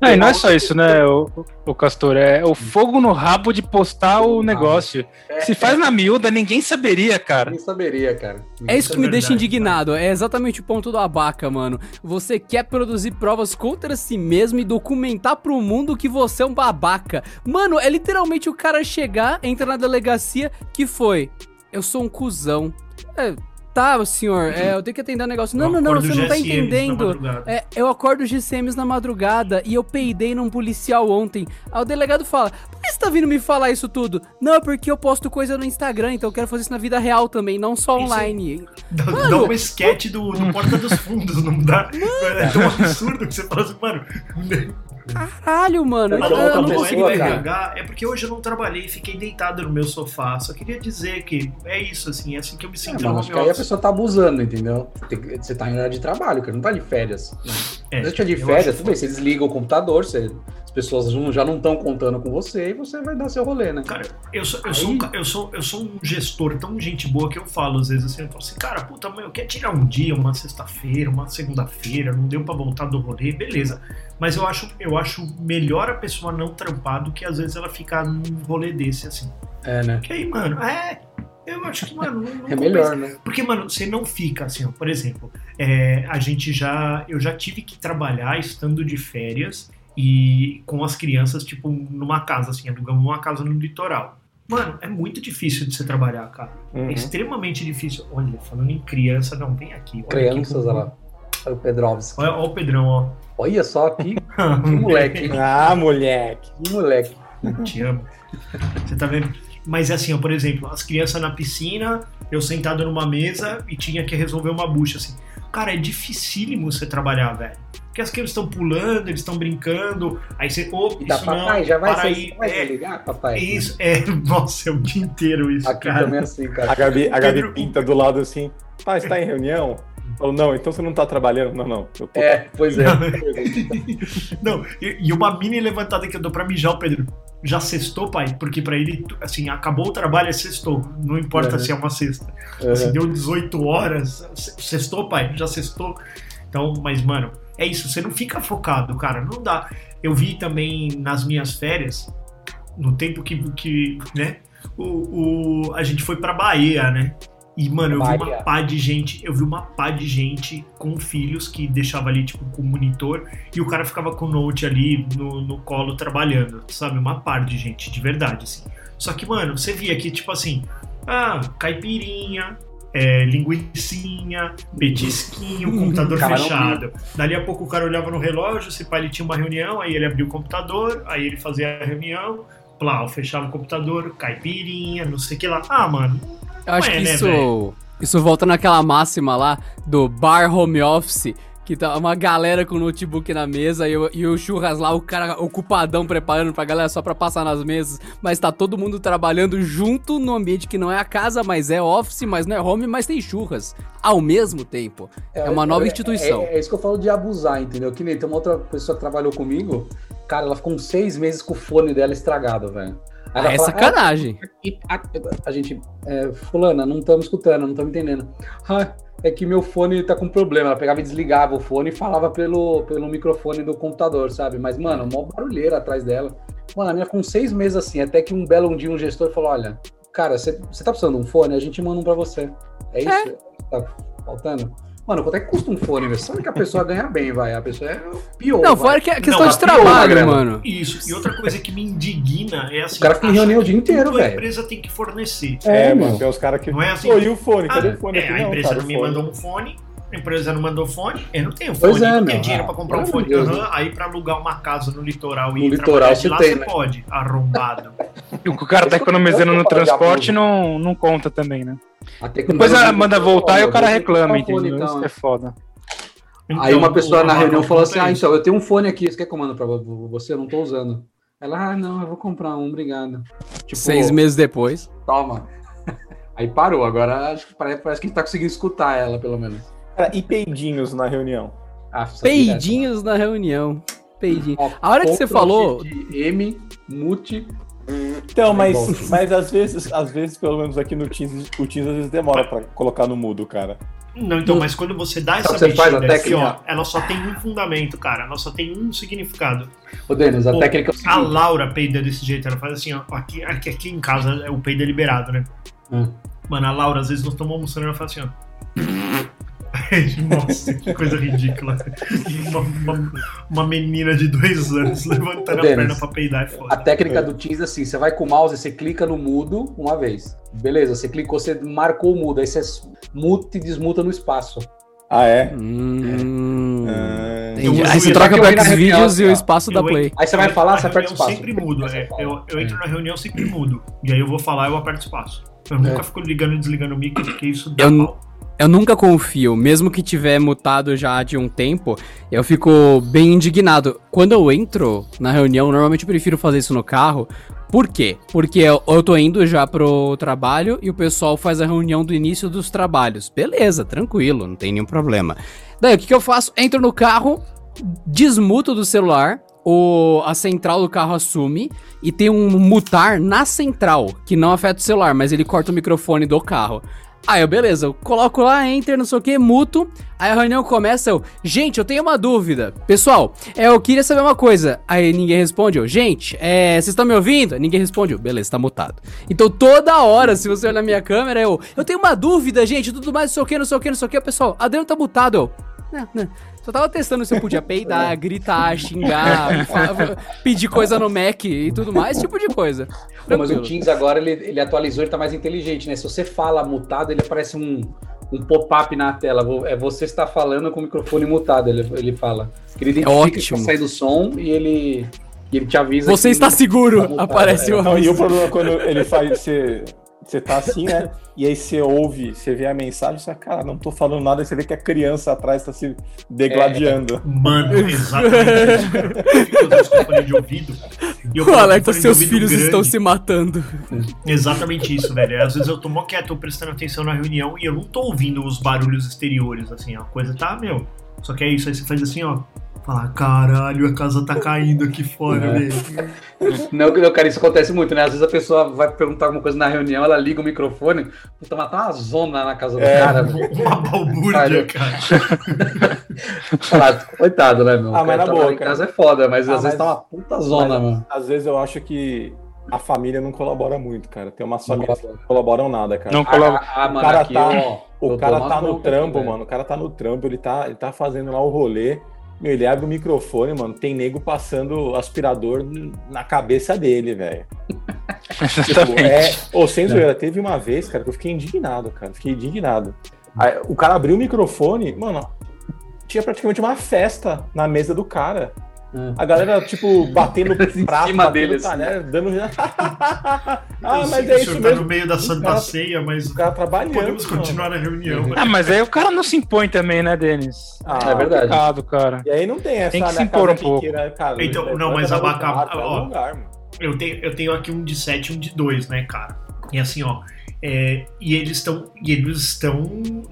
Não, e não é só isso, né, o, o Castor? É o fogo no rabo de postar o negócio. Se faz na miúda, ninguém saberia, cara. Nem saberia, cara. É isso que é me deixa verdade, indignado. É exatamente o ponto do abaca, mano. Você quer produzir provas contra si mesmo e documentar pro mundo que você é um babaca. Mano, é literalmente o cara chegar, entrar na delegacia, que foi. Eu sou um cuzão. É, tá, senhor, é, eu tenho que atender um negócio. Não, não, não, você não tá entendendo. É, eu acordo GCMs na madrugada e eu peidei num policial ontem. Aí o delegado fala: Por que você tá vindo me falar isso tudo? Não, é porque eu posto coisa no Instagram, então eu quero fazer isso na vida real também, não só Isso- online. Dá, Mano. dá um sketch do, do Porta dos Fundos, não dá? É tão absurdo que você fala assim, mano. Caralho, mano. Mas eu, não não é consigo pessoa. RH, é porque hoje eu não trabalhei, fiquei deitado no meu sofá. Só queria dizer que é isso, assim, é assim que eu me É, sinto acho home que aí a pessoa tá abusando, entendeu? Você tá em hora de trabalho, cara. Não tá de férias. Né? É, Se você tiver de férias, tudo bem, você desliga o computador, você- pessoas já não estão contando com você e você vai dar seu rolê, né? Cara, eu sou, eu, sou um, Aí- eu, sou, eu sou um gestor tão gente boa que eu falo às vezes assim, eu falo assim, cara, puta, mãe, eu quero tirar um dia, uma sexta-feira, uma segunda-feira, não deu pra voltar do rolê, beleza. Mas eu acho, eu acho melhor a pessoa não trampar do que às vezes ela ficar num rolê desse, assim. É, né? Porque aí, mano, é. Eu acho que, mano, não, não É compensa. melhor, né? Porque, mano, você não fica assim, ó, por exemplo, é, a gente já. Eu já tive que trabalhar estando de férias e com as crianças, tipo, numa casa, assim, alugamos uma casa no litoral. Mano, é muito difícil de você trabalhar, cara. Uhum. É extremamente difícil. Olha, falando em criança, não, vem aqui. Crianças, aqui, olha lá. Olha o Pedrovski. Olha, olha o Pedrão, ó. Olha só que, que moleque. Ah, moleque. Que moleque. Te amo. Você tá vendo? Mas é assim, ó, por exemplo, as crianças na piscina, eu sentado numa mesa e tinha que resolver uma bucha, assim. Cara, é dificílimo você trabalhar, velho. Porque as crianças estão pulando, eles estão brincando, aí você, dá isso papai, não, já vai, para ser, aí. vai É, desligar, papai? isso, é, nossa, é o dia inteiro isso, Aqui cara. também é assim, A cara. Gabi, a Gabi Pedro- pinta do lado assim. Pai, você tá em reunião? Ou não, então você não tá trabalhando? Não, não. Eu tô É, pois é. Não, e, e uma mini levantada que eu dou pra mijar o Pedro. Já sextou, pai? Porque pra ele, assim, acabou o trabalho, é sextou. Não importa Uhum. se é uma sexta. Uhum. Assim, deu 18 horas, se- sextou, pai? Já sextou? Então, mas, mano, é isso, você não fica focado, cara, não dá. Eu vi também nas minhas férias, no tempo que, que né, o, o- a gente foi pra Bahia, né? E, mano, eu vi uma pá de gente, eu vi uma pá de gente com filhos que deixava ali, tipo, com o monitor, e o cara ficava com o note ali no, no colo trabalhando, sabe? Uma par de gente, de verdade, assim. Só que, mano, você via que, tipo assim, ah, caipirinha, é, linguicinha, petisquinho, computador Camarão fechado. Dali a pouco o cara olhava no relógio, se pá, ele tinha uma reunião, aí ele abria o computador, aí ele fazia a reunião, plau, fechava o computador, caipirinha, não sei o que lá. Ah, mano, Eu acho é, que né, isso, isso volta naquela máxima lá do bar home office, que tá uma galera com o notebook na mesa e, o- e o churras lá, o cara ocupadão preparando pra galera só pra passar nas mesas, mas tá todo mundo trabalhando junto no ambiente que não é a casa, mas é office, mas não é home, mas tem churras ao mesmo tempo. É uma nova instituição. É, é isso que eu falo de abusar, entendeu? Que nem tem uma outra pessoa que trabalhou comigo, cara, ela ficou uns seis meses com o fone dela estragado, velho. Ah, ela é fala, sacanagem. E a, gente, é, fulana, não estamos escutando, não estamos entendendo. Ah, é que meu fone tá com problema. Ela pegava e desligava o fone e falava pelo, pelo microfone do computador, sabe? Mas, mano, mó barulheira atrás dela. Mano, a minha com seis meses assim, até que um belo dia um gestor falou: olha, cara, você tá precisando de um fone? A gente manda um pra você. É isso? Tá faltando? Mano, quanto é que custa um fone, velho? Sabe que a pessoa ganha bem, vai. A pessoa é pior. Não, vai. fora que é questão Não, de pior, trabalho, grana. mano. Isso. E outra coisa que me indigna é assim. O cara fica em reunião o dia inteiro, tudo a velho. empresa tem que fornecer. É, É, mano, tem os caras que. Não é assim. Pô, e o fone? Cadê Ah, o fone é, aqui? a Não, empresa cara, não me fone. mandou um fone, a empresa não mandou fone, eu não tenho fone, Pois é, não tenho dinheiro pra comprar um fone. Deus, Aham, aí pra alugar uma casa no litoral No e litoral trabalhar de você lá, tem, você né? pode, arrombado. E o que o cara tá Esse economizando no transporte não, não conta também, né? Até que Depois ela dia manda voltar e "Ó, o cara reclama, fone, entendeu? então, Isso né?" é foda. Aí uma Então, pessoa na a- reunião falou assim: Ah, então, eu tenho um fone aqui, você quer que eu mando pra vo- você? Eu não tô usando. Ela, ah, não, eu vou comprar um, obrigado. Tipo, Seis meses depois. Toma. Aí parou, agora acho que parece, parece que a gente tá conseguindo escutar ela, pelo menos. Cara, e peidinhos na reunião? Ah, Peidinhos na reunião. Peidinho. direto, né? A hora que você falou. M, mute. Então, mas, mas às vezes, às vezes, pelo menos aqui no Teams, o Teams às vezes demora pra colocar no mudo, cara. Não, então, mas quando você dá essa Você faz a mexida aqui, técnica? ó, ela só tem um fundamento, cara. Ela só tem um significado. Ô, Denis, a Pô, técnica é o A. Laura peida desse jeito, ela faz assim, ó. Aqui, aqui, aqui em casa é o peido é liberado, né? Hum. Mano, a Laura, às vezes nós estamos almoçando e ela faz assim, ó. Nossa, que coisa ridícula. Uma, uma, uma menina de dois anos levantando a Denis, perna pra peidar é A foda. técnica do Teams é assim: você vai com o mouse, você clica no mudo uma vez. Beleza, você clicou, você marcou o mudo, aí você muta e desmuta no espaço. Ah, é? Hum. Uso Aí você troca na reunião, Xvideos e o ó. espaço da Play. Aí você vai falar, você aperta reunião espaço. sempre mudo. É. eu, eu entro na reunião sempre mudo. E aí eu vou falar, eu aperto espaço. Eu nunca É. fico ligando e desligando o mic, porque isso dá Eu- pau. Eu nunca confio, mesmo que tiver mutado já de um tempo, eu fico bem indignado. Quando eu entro na reunião, normalmente eu prefiro fazer isso no carro. Por quê? Porque eu, eu tô indo já pro trabalho e o pessoal faz a reunião do início dos trabalhos. Beleza, tranquilo, não tem nenhum problema. Daí o que, que eu faço? Entro no carro, desmuto do celular, o, a central do carro assume e tem um mutar na central, que não afeta o celular, mas ele corta o microfone do carro. Aí eu, beleza, eu coloco lá, enter, não sei o que, muto. Aí a reunião começa, eu, gente, eu tenho uma dúvida. Pessoal, é, eu queria saber uma coisa. Aí ninguém responde, eu, gente, é, vocês estão me ouvindo? Ninguém responde, eu, beleza, tá mutado. Então toda hora, se você olhar na minha câmera, eu, eu tenho uma dúvida, gente, tudo mais, não sei o que, não sei o que, não sei o que. Pessoal, Adriano tá mutado, eu. Não, não. Só tava testando se eu podia peidar, gritar, xingar, pedir coisa no Mac e tudo mais, tipo de coisa. Pô, mas o. Teams agora ele, ele atualizou, ele tá mais inteligente, né? Se você fala mutado, ele aparece um, um pop-up na tela. É você está falando com o microfone mutado, ele, ele fala. Ele identifica que É ótimo. tá saindo som e ele, e ele te avisa. Você que está seguro, tá aparece é. o Não, e o problema é quando ele faz. Você, você tá assim, né? E aí você ouve, você vê a mensagem, você fala, cara, não tô falando nada, aí você vê que a criança atrás tá se degladiando. Mano, exatamente. Eu fone de ouvido. e eu alerta, seus ouvido filhos grande. estão se matando. Exatamente isso, velho. Às vezes eu tô mó quieto, tô prestando atenção na reunião e eu não tô ouvindo os barulhos exteriores, assim, ó. A coisa tá, meu. Só que é isso, aí você faz assim, ó. Fala, caralho, a casa tá caindo aqui fora, É. velho. Não, não, cara, isso acontece muito, né? Às vezes a pessoa vai perguntar alguma coisa na reunião, ela liga o microfone, puta, mas tá uma zona na casa do É. cara. Uma balbúrdia, cara. Fala, coitado, né, meu? Ah, mas Cara, na trabalhar boa, cara. casa é foda, mas Ah, às vezes mas- tá uma puta zona, mas- mano. Às vezes eu acho que a família não colabora muito, cara. Tem umas Não famílias que não colaboram nada, cara. Não colabora. Ah, ah, O mano, cara aqui, tá- ó, O cara uma tá no trampo, aqui, velho. mano. O cara tá no trampo, ele tá, ele tá fazendo lá o rolê. Meu, ele abre o microfone, mano. Tem nego passando aspirador na cabeça dele, velho. Tipo, é. Ô, sem zoeira, teve uma vez, cara, que eu fiquei indignado, cara. Fiquei indignado. Aí, o cara abriu o microfone, mano. Tinha praticamente uma festa na mesa do cara. A galera, tipo, batendo Em prato, cima batendo dele, assim. talher, dando. ah, Eu sei mas que é o isso senhor tá mesmo. no meio da Santa cara- Ceia, mas O cara trabalhando. podemos mano. continuar na reunião. Ah, mas aí o cara não se impõe também, né, Denis? Ah, É verdade. Complicado, cara. E aí não tem essa Tem que né, se impor um pouco. pequena, cara, Então, levanta não, mas a no ó, lugar, mano. Eu tenho, eu tenho aqui um de 7 e um de 2, né, cara? E assim, ó. é, e eles estão e eles estão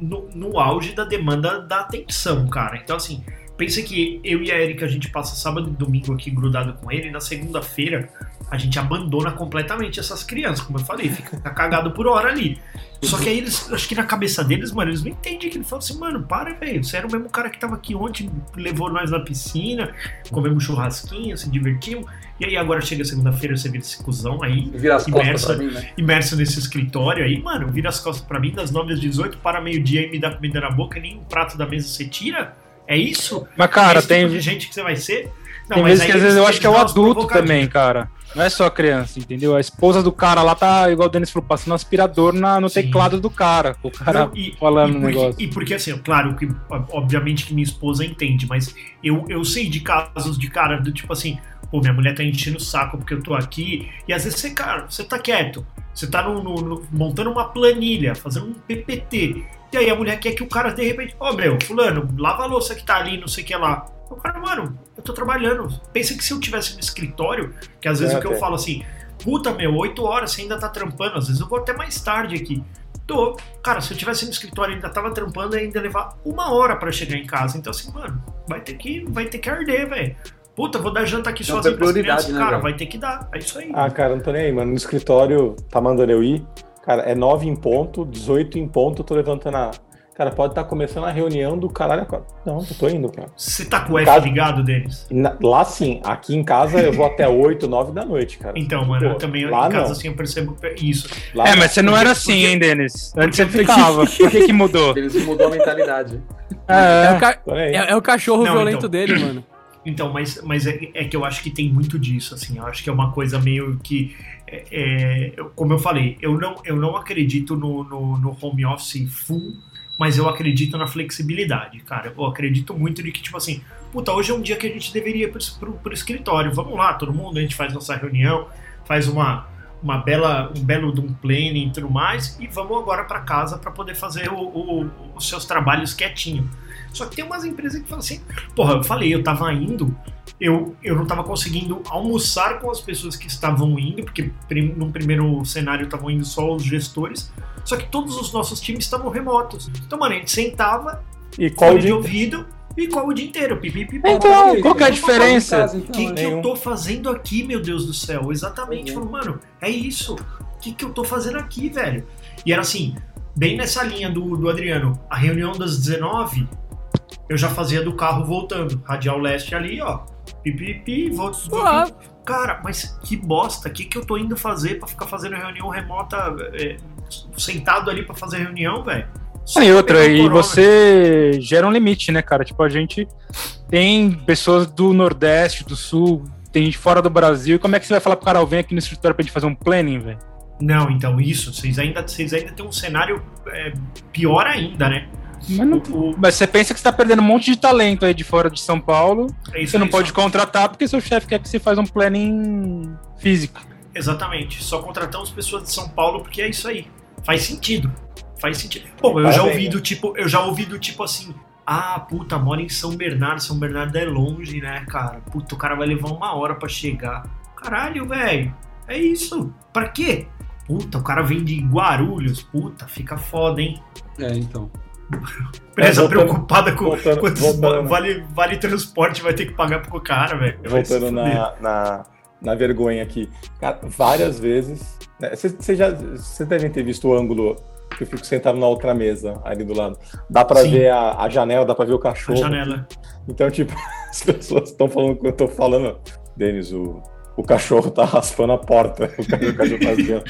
no, no auge da demanda da atenção, cara. Então, assim, pensa que eu e a Erika, a gente passa sábado e domingo aqui grudado com ele, e na segunda-feira a gente abandona completamente essas crianças, como eu falei, fica cagado por hora ali. Só que aí eles, acho que na cabeça deles, mano, eles não entendem que ele fala assim, mano, para, velho, você era o mesmo cara que tava aqui ontem, levou nós na piscina, comemos churrasquinho, se divertimos, e aí agora chega segunda-feira, você vira esse cuzão aí, Vira as pra mim, né? imerso nesse escritório aí, mano, vira as costas pra mim das 9 às 18 para meio-dia e me dá comida na boca, nem um prato da mesa você tira? É isso? Mas, é cara, esse tem, tipo de gente que você vai ser? Não, tem mas vezes que às vezes eu acho que é o adulto também, cara. Não é só a criança, entendeu? A esposa do cara lá tá, igual o Denis falou, passando um aspirador na, no Sim. teclado do cara. O cara Não, e- falando e porque, negócio. E porque, assim, claro que, obviamente, que minha esposa entende, mas eu, eu sei de casos de cara do tipo assim, pô, minha mulher tá enchendo o saco porque eu tô aqui, e às vezes você, cara, você tá quieto, você tá no- no- no- montando uma planilha, fazendo um PPT, e aí a mulher quer que o cara, de repente, ó, meu, fulano, lava a louça que tá ali, não sei o que lá. O cara, mano, eu tô trabalhando. Pensa que se eu tivesse no escritório, que às vezes É, o que eu até. falo assim, puta, meu, 8 horas, você ainda tá trampando, às vezes eu vou até mais tarde aqui. Tô. Cara, se eu tivesse no escritório e ainda tava trampando, ainda ia levar uma hora pra chegar em casa. Então, assim, mano, vai ter que, vai ter que arder, velho. Puta, vou dar janta aqui Não, sozinho pras crianças. né, Cara, vai ter que dar. É isso aí. Ah, cara, não tô nem aí, mano. No escritório, tá mandando eu ir. Cara, é 9 em ponto, 18 em ponto, eu tô levantando a. Cara, pode estar começando a reunião do caralho. agora. Não, eu tô indo, cara. Você tá com o F Caso- ligado, Denis? Na- Lá sim, aqui em casa eu vou até 8, 9 da noite, cara. Então, mano, eu Pô, também lá em casa não. assim eu percebo isso. Lá É, mas você não era assim, porque- hein, Denis? Antes você ficava. Por que que mudou? Eles mudou a mentalidade. É, É, o, ca- é- é o cachorro Não, violento então. dele, mano. Então, mas, mas é, é que eu acho que tem muito disso, assim. Eu acho que é uma coisa meio que. é, é, como eu falei, eu não, eu não acredito no, no, no home office full, mas eu acredito na flexibilidade, cara. Eu acredito muito de que, tipo assim, puta, hoje é um dia que a gente deveria ir pro, pro, pro escritório. Vamos lá, todo mundo, a gente faz nossa reunião, faz uma. Uma bela, um belo de um planning e tudo mais, e vamos agora para casa para poder fazer o- o- os seus trabalhos quietinho. Só que tem umas empresas que falam assim, Porra, eu falei, eu tava indo, eu, eu não tava conseguindo almoçar com as pessoas que estavam indo, porque prim, num primeiro cenário estavam indo só os gestores, só que todos os nossos times estavam remotos. Então, mano, a gente sentava, E qual de ouvido e qual o dia inteiro, pipi, pipi, Então, qual que é a diferença? o que, que nenhum. eu tô fazendo aqui, meu Deus do céu? Exatamente. Uhum. Mano, é isso. O que, que eu tô fazendo aqui, velho? E era assim, bem nessa linha do, do Adriano, a reunião das 19, eu já fazia do carro voltando. Radial leste ali, ó. Pipipi, volto. Suave. Cara, mas que bosta. O que, que eu tô indo fazer pra ficar fazendo reunião remota, é, sentado ali pra fazer reunião, velho? Só E outra, e corona. você gera um limite, né, cara? Tipo, a gente tem pessoas do Nordeste, do Sul, tem gente fora do Brasil. E como é que você vai falar pro cara, "Ó, vem aqui no escritório pra gente fazer um planning, velho? Não, então isso, vocês ainda, vocês ainda têm um cenário é, pior ainda, né? Mas, não- O- o- mas você pensa que você tá perdendo um monte de talento aí de fora de São Paulo. é isso Você não aí, pode contratar porque seu chefe quer que você faça um planning físico. Exatamente. Só contratamos pessoas de São Paulo porque é isso aí. Faz sentido. Faz sentido. Bom, eu já Parabéns, ouvi né? do tipo, eu já ouvi do tipo assim, ah, puta, mora em São Bernardo, São Bernardo é longe, né, cara? Puta, o cara vai levar uma hora pra chegar. Caralho, velho. É isso. Pra quê? Puta, o cara vem de Guarulhos. Puta, fica foda, hein? É, então. Empresa voltando- preocupada com voltando- quantos voltando- vale, vale transporte vai ter que pagar pro cara, velho. Voltando na, na, na vergonha aqui. Cara, várias vezes. né, Vocês vocês já devem ter visto o ângulo que eu fico sentado na outra mesa ali do lado. Dá pra Sim. ver a, a janela, dá pra ver o A cachorro. janela. Então, tipo, as pessoas estão falando o que eu tô falando. Denis, o, o cachorro tá raspando a porta. O cachorro, o tá assim.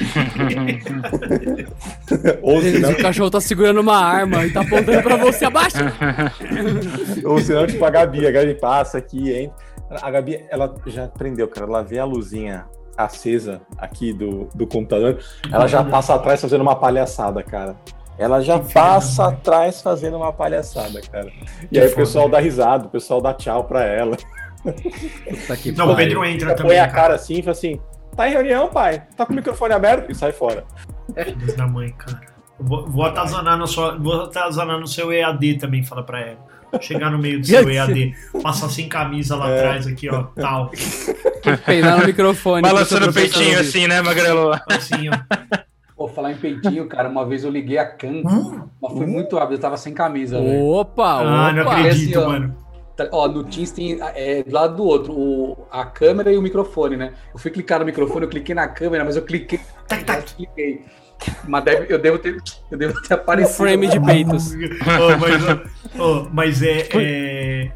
Ou se não, O cachorro tá segurando uma arma e tá apontando pra você abaixo. Ou senão, tipo, a Gabi, a Gabi passa aqui, entra. A Gabi, ela já aprendeu, cara. Ela vê a luzinha acesa aqui do, do computador, ela já passa atrás fazendo uma palhaçada, cara. Ela já Que passa mãe. atrás fazendo uma palhaçada, cara. E Que aí o foda. pessoal dá risada, o pessoal dá tchau pra ela. Não, o. Pedro entra Ela também. põe a cara assim e fala assim: tá em reunião, pai? Tá com o microfone aberto? E sai fora. Filhos da mãe, cara. Vou, vou atazanar no sua, vou atazanar no seu EAD também, fala pra ela. Chegar no meio do seu EAD, passar sem camisa lá É. atrás, aqui, ó, tal. Peinar no microfone. Balançando o peitinho assim, né, Magrelo? Assim, ó. Pô, falar em peitinho, cara, uma vez eu liguei a câmera, Hum? mas foi muito rápido, eu tava sem camisa, velho. Opa, Ah, não opa. acredito, Esse, ó. mano. Tá- Ó, no Teams tem é, do lado do outro, o, a câmera e o microfone, né? Eu fui clicar no microfone, eu cliquei na câmera, mas eu cliquei, Tac, tac. cliquei. Mas deve- eu, devo ter, eu devo ter aparecido. frame de peitos. Ó, mas, ó, mas é. é-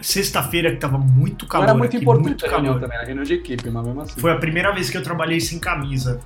Sexta-feira que tava muito calor. era muito aqui, importante muito a reunião calor. também, era reunião de equipe, mas mesmo assim. Foi a primeira vez que eu trabalhei sem camisa.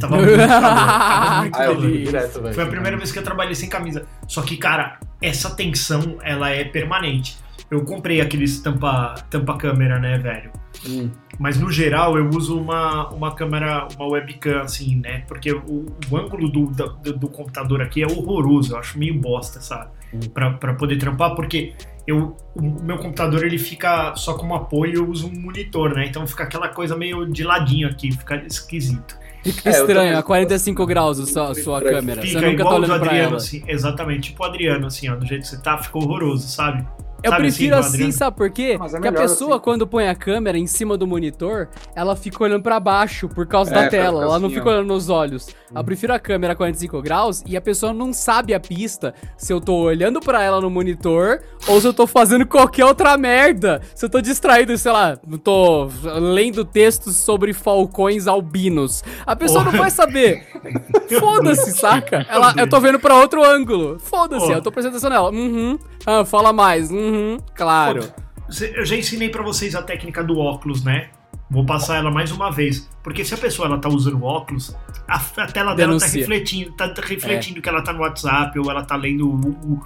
Tava muito calor. Tava muito Ah, eu calor. vi direto. Foi a primeira vez que eu trabalhei sem camisa. Só que, cara, essa tensão, ela é permanente. Eu comprei aqueles tampa, tampa câmera, né, velho? Hum. Mas no geral eu uso uma, uma câmera, uma webcam, assim, né? Porque o, o ângulo do, do, do computador aqui é horroroso, eu acho meio bosta, sabe? Hum. Pra, pra poder trampar, porque eu, o meu computador ele fica só como apoio, eu uso um monitor, né? Então fica aquela coisa meio de ladinho aqui, fica esquisito. Fica É, estranho, a 45 graus a sua, a sua câmera. Fica Você nunca tá igual o do olhando pra Adriano, ela. assim, exatamente, tipo o Adriano, assim, ó, do jeito que você tá, ficou horroroso, sabe? Eu Sabe prefiro assim, do assim, Adriano? sabe por quê? Mas é Porque a pessoa, assim. quando põe a câmera em cima do monitor, ela fica olhando pra baixo por causa É, da tela. Ela não assim, fica ó. olhando nos olhos. Eu prefiro a câmera 45 graus e a pessoa não sabe a pista se eu tô olhando pra ela no monitor ou se eu tô fazendo qualquer outra merda. Se eu tô distraído, sei lá, tô lendo textos sobre falcões albinos. A pessoa não vai saber. Foda-se, saca? Ela, eu tô vendo pra outro ângulo. Foda-se, eu tô prestando atenção nela. Uhum. Ah, fala mais. Uhum. Claro. Eu já ensinei pra vocês a técnica do óculos, né? Vou passar ela mais uma vez. Porque se a pessoa ela tá usando óculos, a, a tela dela tá Denuncia. refletindo, tá refletindo que ela tá no WhatsApp ou ela tá lendo o- o-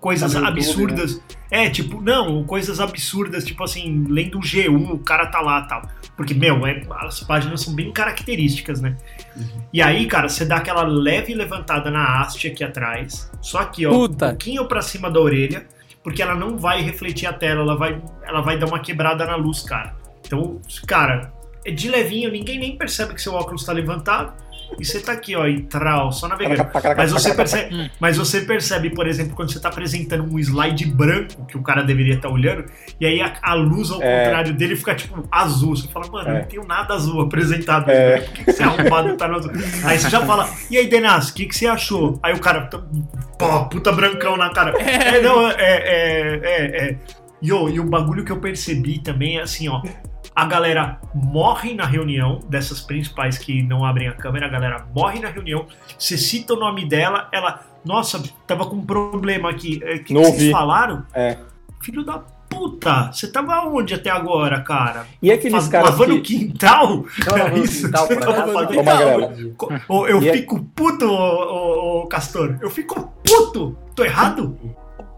coisas YouTube, absurdas. É, tipo, não, coisas absurdas, tipo assim, lendo o G1, o cara tá lá tal. Porque, meu, é- as páginas são bem características, né? E aí, cara, você dá aquela leve levantada na haste aqui atrás, só aqui, ó, Puta. um pouquinho pra cima da orelha, porque ela não vai refletir a tela, ela vai, ela vai dar uma quebrada na luz, cara. Então, cara, é de levinho, ninguém nem percebe que seu óculos tá levantado, e você tá aqui, ó, e trau, só navegando. Mas você, percebe, mas você percebe, por exemplo, quando você está apresentando um slide branco que o cara deveria estar olhando, e aí a, a luz ao É. contrário dele fica tipo azul. Você fala, mano, eu É. não tenho nada azul apresentado. É. Por que, que você arrombado tá no azul? Aí você já fala, e aí, Denas, o que, que você achou? Aí o cara, tá- pô, puta brancão na cara. É, não, é, é, é, é. E, e o bagulho que eu percebi também é assim, ó. A galera morre na reunião, dessas principais que não abrem a câmera, a galera morre na reunião. Você cita o nome dela, ela, nossa, tava com um problema aqui. O que, que Não vocês ouvi. falaram? É. Filho da puta, você tava onde até agora, cara? E aqueles Faz- caras lavando o que... quintal? Não, lavando o Isso, quintal. Co- ô, Eu E é- fico puto, ô, ô, ô, Castor. Eu fico puto. Tô errado?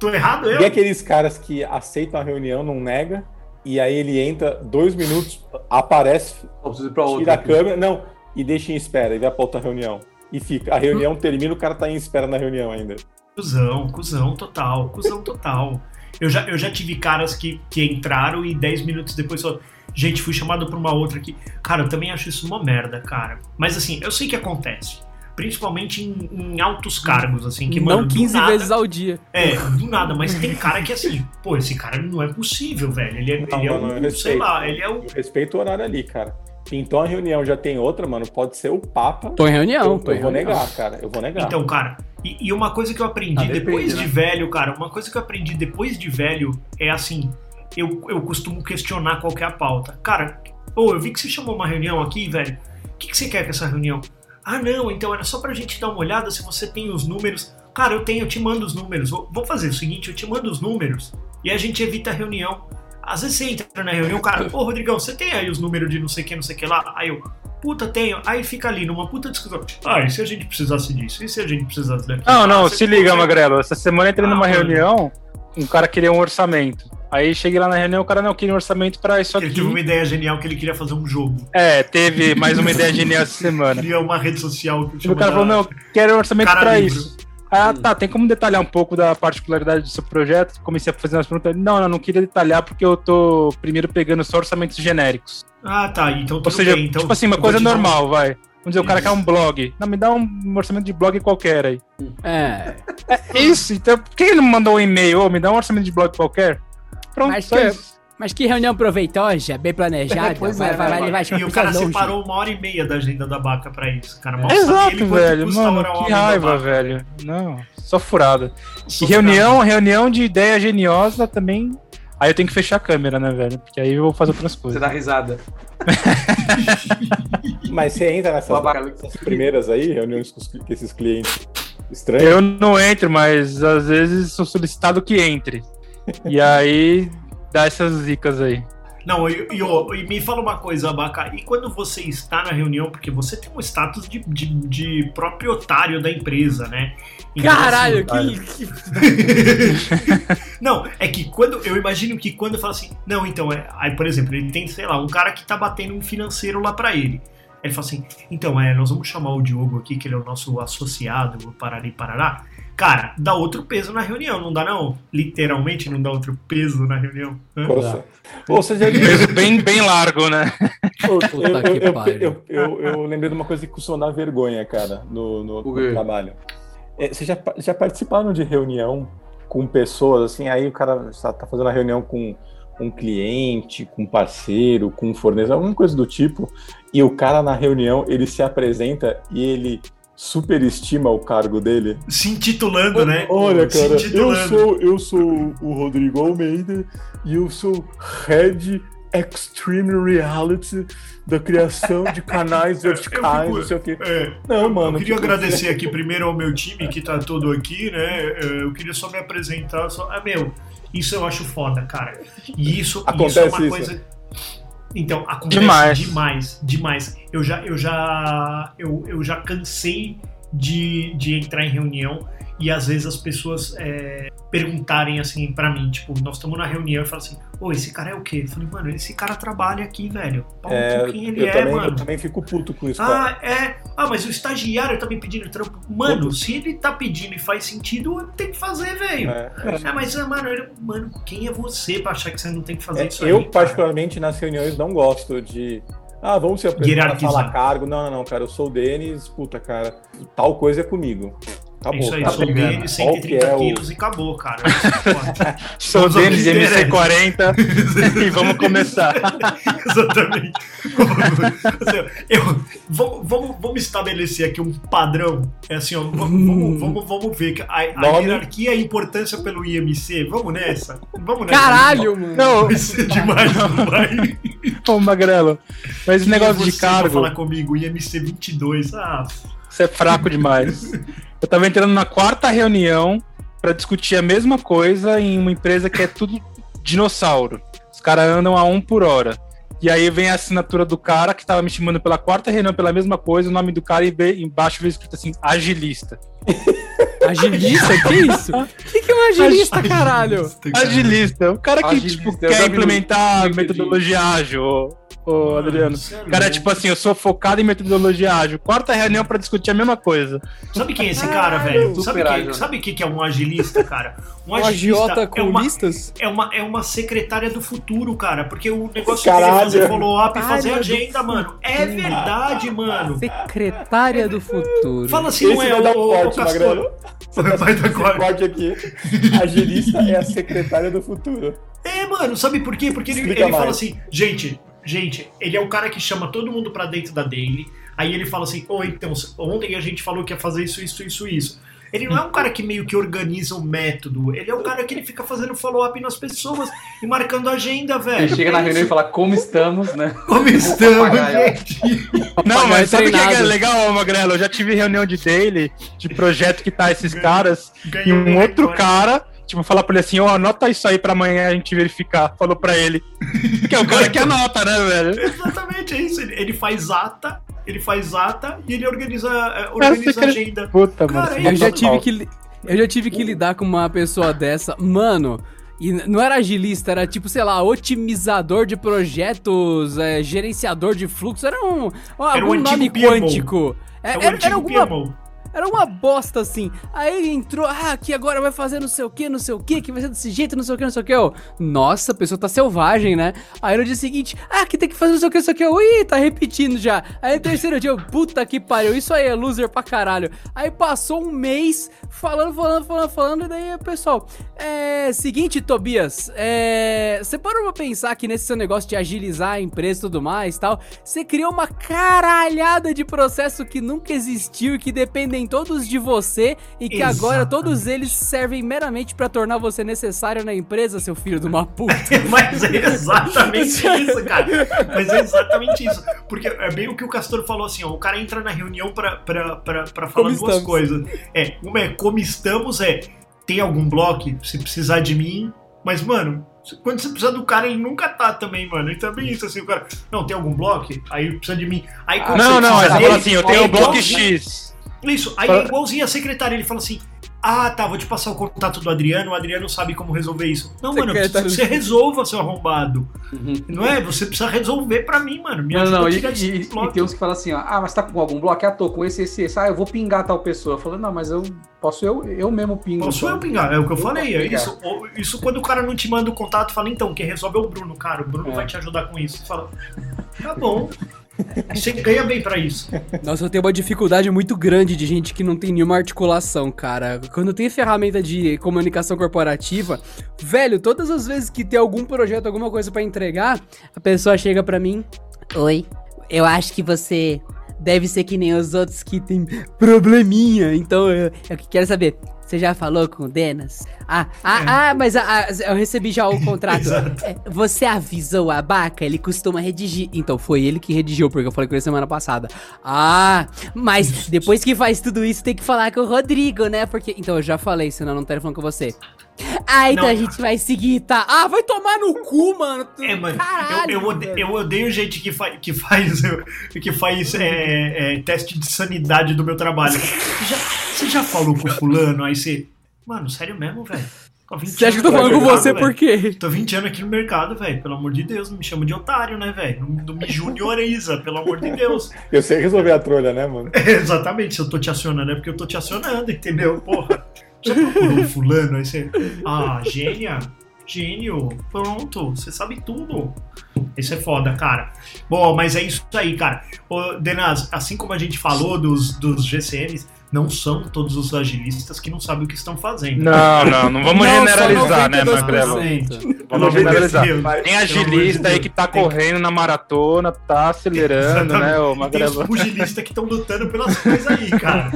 Tô errado eu? E aqueles caras que aceitam a reunião, não nega, e aí ele entra dois minutos, aparece, Só pra outra. tira a câmera, não, e deixa em espera, e vai pra outra reunião. E fica. A reunião termina, o cara tá em espera na reunião ainda. Cusão, cuzão total, cuzão total. Eu já, eu já tive caras que, que entraram e 10 minutos depois falaram, gente, fui chamado pra uma outra aqui. Cara, eu também acho isso uma merda, cara. Mas assim, eu sei que acontece. Principalmente em, em altos cargos, assim, que, mano, não do 15 nada- vezes ao dia. É, do nada, mas tem cara que assim, pô, esse cara não é possível, velho. Ele é, Não, ele é mano, um, sei respeito. lá, ele é o. Eu respeito o horário ali, cara. Então a reunião já tem outra, mano, pode ser o Papa. Tô em reunião, eu, tô em eu vou reunião. negar, cara. Eu vou negar. Então, cara, e, e uma coisa que eu aprendi Ah, depende, depois né? de velho, cara, uma coisa que eu aprendi depois de velho é assim, eu, eu costumo questionar qual que é a pauta. Cara, ô, eu vi que você chamou uma reunião aqui, velho. O que, que você quer com essa reunião? Ah, não, então era só pra gente dar uma olhada se você tem os números. Cara, eu tenho, eu te mando os números. Vou- Vamos fazer o seguinte, eu te mando os números e a gente evita a reunião. Às vezes você entra na reunião, cara, ô Rodrigão, você tem aí os números de não sei o que, não sei o que lá? Aí eu, puta, tenho. Aí fica ali numa puta discussão. Ah, e se a gente precisasse disso? E se a gente precisasse daquilo? Não, não, Ah, se liga, consegue- Magrelo. Essa semana eu entrei Ah, numa mano. reunião, um cara queria um orçamento. Aí cheguei lá na reunião, o cara não queria um orçamento pra isso Ele aqui. teve uma ideia genial que ele queria fazer um jogo. É, teve mais uma ideia genial essa semana. Queria uma rede social que E o cara falou, não, eu quero um orçamento livre. isso. Ah, tá, tem como detalhar um pouco da particularidade do seu projeto? Comecei a fazer umas perguntas. Não, não, não queria detalhar porque eu tô primeiro pegando só orçamentos genéricos. Ah, tá. Então tudo Ou seja, bem. Então, tipo assim, uma coisa um- normal, vai. Vamos dizer, o cara quer um blog. Não, me dá um orçamento de blog qualquer aí. É. É isso, então por que ele não mandou um e-mail? Ô, me dá um orçamento de blog qualquer? Pronto, Mas que-. Mas que reunião proveitosa, bem planejada. Pois vai, é, vai, vai, vai, E o cara longe. separou uma hora e meia da agenda da Baca pra isso. Cara, mal Exato, ele velho. Mano, que raiva, velho. Não, só furada. Só E reunião, reunião de ideia geniosa também. Aí eu tenho que fechar a câmera, né, velho? Porque aí eu vou fazer outras Você coisas. dá risada. Mas você entra nessas, primeiras aí, reuniões com, os com esses clientes estranhos. Eu não entro, mas às vezes sou solicitado que entre. E aí dá essas dicas aí. Não, e, e, e me fala uma coisa, Abaca. E quando você está na reunião, porque você tem um status de, de, de proprietário da empresa, né? Então, Caralho, assim, que, que- Não, é que quando. Eu imagino que quando eu falo assim, não, então, é. Aí, por exemplo, ele tem, sei lá, um cara que tá batendo um financeiro lá pra ele. Aí ele fala assim, então, é, nós vamos chamar o Diogo aqui, que ele é o nosso associado, o Parari Parará. Cara, dá outro peso na reunião, não dá não? Literalmente não dá outro peso na reunião. Nossa. Ou você já? Peso bem, bem largo, né? Eu, eu, eu, pariu. eu, eu- eu lembrei de uma coisa que costuma dar vergonha, cara, no, no- trabalho. É, vocês já, já participaram de reunião com pessoas, assim, aí o cara está tá fazendo a reunião com um cliente, com um parceiro, com um fornecedor, alguma coisa do tipo, e o cara na reunião, ele se apresenta e ele superestima o cargo dele. Se intitulando, né? Olha, cara, eu sou, eu sou o Rodrigo Almeida e eu sou Head Extreme Reality da criação de canais verticais, fico- não sei o quê. É, Não, mano. eu queria tipo, agradecer aqui primeiro ao meu time que tá todo aqui, né? É, Eu queria só me apresentar. Só... Ah, meu, isso eu acho foda, cara. E isso, Acontece isso é uma isso? coisa. Então, acontece Demais. demais, demais. Eu já, eu já, eu, eu já cansei de, de entrar em reunião e às vezes as pessoas é, perguntarem assim pra mim, tipo, nós estamos na reunião e falam assim, ô, esse cara é o quê? Eu falei, mano, esse cara trabalha aqui, velho. Pau É, quem ele eu, é, também, mano? eu também fico puto com isso, cara. Ah, é. Ah, mas o estagiário tá me pedindo trampo. Mano, se ele tá pedindo e faz sentido, eu tenho que fazer, velho. É. É. mas, ah, mano, ele- mano, quem é você pra achar que você não tem que fazer É, isso eu, aí? cara? particularmente, nas reuniões não gosto de. Ah, vamos se apresentar, falar cargo. Não, não, não, cara, eu sou o Denis, puta, cara, tal coisa é comigo. Acabou. Isso aí, cara. sou Qual 130 que é o- quilos e acabou, cara. É. Sou ao Denis que interessa. MC40 e vamos começar. Exatamente. Assim, eu, vamos, vamos, vamos estabelecer aqui um padrão. É assim, ó, vamos, vamos, vamos, vamos ver a, a hierarquia e a importância pelo IMC. Vamos nessa? Vamos nessa. Caralho, mano. Não, Vai ser demais, não vai? ô Magrelo, mas esse negócio Quem é de cargo, falar comigo, IMC 22. Ah, você é fraco demais. Eu tava entrando na quarta reunião pra discutir a mesma coisa em uma empresa que é tudo dinossauro. Os caras andam a um por hora. E aí vem a assinatura do cara que tava me chamando pela quarta reunião pela mesma coisa, o nome do cara e embaixo veio escrito assim, agilista. Agilista? que isso? O que, que é um agilista, caralho? Agilista, o cara que Agilista, tipo, eu quer implementar LinkedIn. metodologia ágil, ô, ô, Adriano. O cara é tipo assim, eu sou focado em metodologia ágil. Quarta reunião pra discutir a mesma coisa. Sabe quem é esse cara, velho? Super Sabe quem, sabe quem que é um agilista, cara? Um Um agiota é com uma, listas? é, uma, é uma secretária do futuro, cara. Porque o negócio Caralho. é fazer follow-up e fazer agenda, mano. É verdade, mano. Secretária do futuro. Fala assim, não é o corte, Castor. Magrelo. Vai dar corte. Corte aqui. Agilista é a secretária do futuro. É, mano, sabe por quê? Porque ele, Explica ele fala assim, gente, gente, ele é o cara que chama todo mundo pra dentro da daily. Aí ele fala assim, ô, então, ontem a gente falou que ia fazer isso, isso, isso, isso. Ele não é um cara que meio que organiza o método, ele é um cara que ele fica fazendo follow-up nas pessoas e marcando agenda, velho. Ele chega na reunião e fala como estamos, né? Como estamos, gente? Não, mas sabe o que é legal, Magrelo? Eu já tive reunião de daily, de projeto que tá esses caras, e um outro agora. cara, tipo, falar pra ele assim, ó, anota isso aí pra amanhã a gente verificar. Falou pra ele. Que é o cara que anota, né, velho? Exatamente, é isso. Ele faz ata, ele faz ata e ele organiza, é, organiza a agenda. Puta, Cara, mano. é Eu já tive que eu já tive que lidar com uma pessoa dessa, mano. E não era agilista, era tipo, sei lá, otimizador de projetos, é, gerenciador de fluxo, era um, Era algum nome quântico. É, É era, era alguma. Era uma bosta assim. Aí ele entrou, ah, que agora vai fazer não sei o que, não sei o que, que vai ser desse jeito, não sei o que, não sei o que. Eu, nossa, a pessoa tá selvagem, né? Aí no dia seguinte, ah, que tem que fazer não sei o que, não sei o que. Eu, tá repetindo já. Aí no terceiro dia, eu, puta que pariu, isso aí é loser pra caralho. Aí passou um mês falando, falando, falando, falando, e daí, pessoal, é. Seguinte, Tobias, é. Você parou pra pensar que nesse seu negócio de agilizar a empresa e tudo mais tal, você criou uma caralhada de processo que nunca existiu e que dependem todos de você e que agora Exatamente. todos eles servem meramente pra tornar você necessário na empresa, seu filho de uma puta. Mas é exatamente isso, cara. Mas é exatamente isso. Porque é bem o que o Castor falou assim, ó. O cara entra na reunião pra, pra, pra, pra falar Como duas estamos? coisas. É, uma é como estamos, é tem algum bloco, se precisar de mim. Mas, mano, quando você precisa do cara, ele nunca tá também, mano. E também isso, assim, o cara. Não, tem algum bloco? Aí precisa de mim. Aí quando Não, você não, ele fala assim, eu tenho é o bloco X. Isso, aí é igualzinho a secretária, ele fala assim. Ah, tá, vou te passar o contato do Adriano, o Adriano sabe como resolver isso. Não, mano, eu preciso Secretário. que você resolva, seu arrombado. Uhum. Não é? Você precisa resolver pra mim, mano. Me Não, ajuda não, a e, e- e tem uns que falam assim, ó, ah, mas tá com algum bloco? Ah, tô com esse, esse, esse. Ah, eu vou pingar tal pessoa. Eu falo, não, mas eu posso eu, eu mesmo pingo. Posso então. eu pingar, é o que eu, Eu falei. É isso, isso quando o cara não te manda o contato, fala, então, quem resolve é o Bruno, cara. O Bruno É. vai te ajudar com isso. Fala, tá bom. Você ganha bem pra isso. Nossa, eu tenho uma dificuldade muito grande de gente que não tem nenhuma articulação, cara. Quando tem ferramenta de comunicação corporativa, velho, todas as vezes que tem algum projeto, alguma coisa pra entregar, a pessoa chega pra mim. Oi, eu acho que você deve ser que nem os outros que tem probleminha. Então eu, eu quero saber. Você já falou com o Denas? Ah, ah, ah, mas ah, ah, eu recebi já o contrato. É, Você avisou a Baca? Ele costuma redigir. Então foi ele que redigiu, porque eu falei com ele semana passada. Ah, mas depois que faz tudo isso, tem que falar com o Rodrigo, né? Porque. Então eu já falei, senão eu não falar com você. Ah, então Não. a gente vai seguir, tá? Ah, vai tomar no cu, mano. É, mano, Caralho, eu, eu, ode- velho. eu odeio gente que, fa que faz, que faz é, é, teste de sanidade do meu trabalho. Você já, você já falou com o fulano? Aí você. Mano, sério mesmo, velho? Tô 20 Você acha que eu tô anos falando com você por quê? Tô 20 anos aqui no mercado, velho. Pelo amor de Deus, não me chama de otário, né, velho? Não, não me junioriza, pelo amor de Deus. Eu sei resolver a trolha, né, mano? Exatamente, se eu tô te acionando é porque eu tô te acionando, entendeu? Porra. Já procurou o fulano? Aí você. Ah, gênia. Gênio. Pronto, você sabe tudo. Isso é foda, cara. Bom, mas é isso aí, cara. Ô, Denaz, assim como a gente falou dos, dos GCMs, não são todos os agilistas que não sabem o que estão fazendo. Não, não, não vamos Não, generalizar, né, 92%. Magrelo? Vamos generalizar. Tem agilista aí que tá Tem- correndo na maratona, tá acelerando, né, ô E tem os Magrelo? pugilistas que estão lutando pelas coisas aí, cara.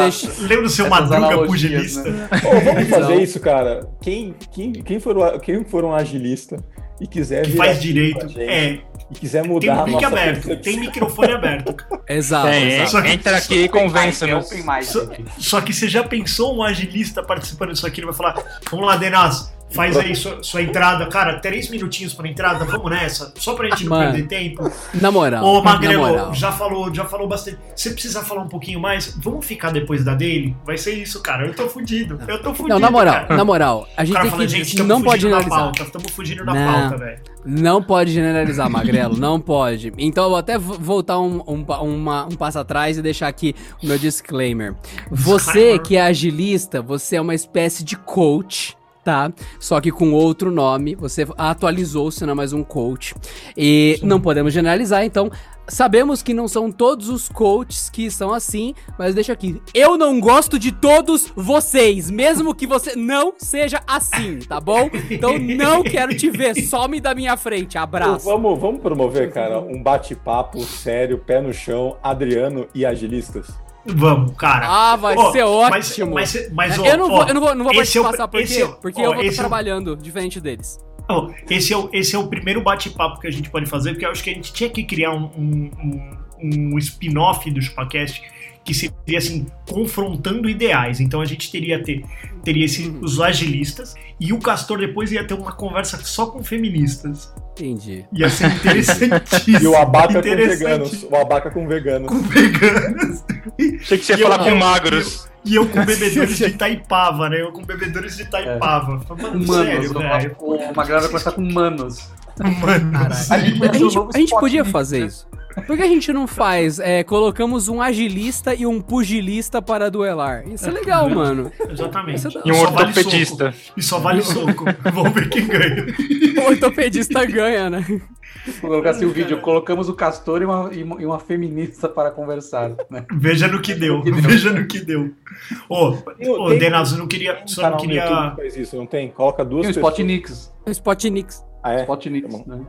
Deixar- Lembra do seu Madruga pugilista? né? Vamos fazer Então. isso, cara. Quem, quem, quem, for, quem for um agilista e quiser Que vir faz aqui direito. com a gente É, e quiser tem mudar um a aberto, tem microfone aberto. Exato, Tem, exato. Só que- entra aqui e convença-nos. Open mais, Só, só que você já pensou um agilista participando disso aqui? Ele vai falar: Vamos lá, Denas, Faz aí sua, sua entrada, cara, três minutinhos pra entrada, vamos nessa, só pra gente não Mano. perder tempo. Na moral. Ô, Magrelo, moral. já falou, já falou bastante. Você precisa falar um pouquinho mais? Vamos ficar depois da dele? Vai ser isso, cara. Eu tô fudido. Eu tô fudido. Não, na moral, cara. na moral, a O gente cara tem fala, que. gente, tamo não pode fugindo da generalizar. pauta. Estamos fugindo da Não. pauta, velho. Não pode generalizar, Magrelo, não pode. Então eu vou até vo- voltar um, um, uma- um passo atrás e deixar aqui o meu disclaimer. Você que é agilista, você é uma espécie de coach. Tá? Só que com outro nome, você atualizou-se, não é mais um coach. E não podemos generalizar, então sabemos que não são todos os coaches que são assim, mas deixa aqui. Eu não gosto de todos vocês, mesmo que você não seja assim, tá bom? Então não quero te ver, some da minha frente, abraço. Vamos, vamos promover, cara, um bate-papo sério, pé no chão, Adriano e agilistas. Vamos, cara. Ah, vai Ó, ser mas- ótimo. Mas, mas, ó, eu, não vou, eu não vou, não vou esse é participar, por quê? é o- Porque eu vou estar esse é trabalhando diferente deles. esse, é o, esse é o primeiro bate-papo que a gente pode fazer, porque eu acho que a gente tinha que criar um, um, um- um spin-off do ChupaCast que seria assim, confrontando ideais. Então a gente teria, ter, teria esse, os agilistas e o Castor depois ia ter uma conversa só com feministas. Entendi. Ia ser interessantíssimo. E o abaca com veganos. O abaca com veganos. Com veganos. Achei que você ia E eu- falar eu- com magros. E eu com bebedores de Itaipava, né? Eu com bebedores de Itaipava. Falei, Mano, Manos, sério, velho. o, o Magrelo vai começar com manos. Mano, A gente A podia gente, a gente podia fazer isso. Por que a gente não faz? é, colocamos um agilista e um pugilista para duelar. Isso é legal, mano. Exatamente. É E um Só vale ortopedista. soco. E só vale soco. Vamos ver quem ganha. O ortopedista ganha, né? Vou colocar assim o vídeo. Colocamos o Castor e uma, e uma- feminista para conversar. Né? Veja no que deu. Veja no que deu. Ô, ô Tem- Denas, eu não queria. Um Só não queria. que faz isso, não tem? Coloca duas E o. Spotnix. O Spotnix. Ah, é? Spotnix. Tá bom. né?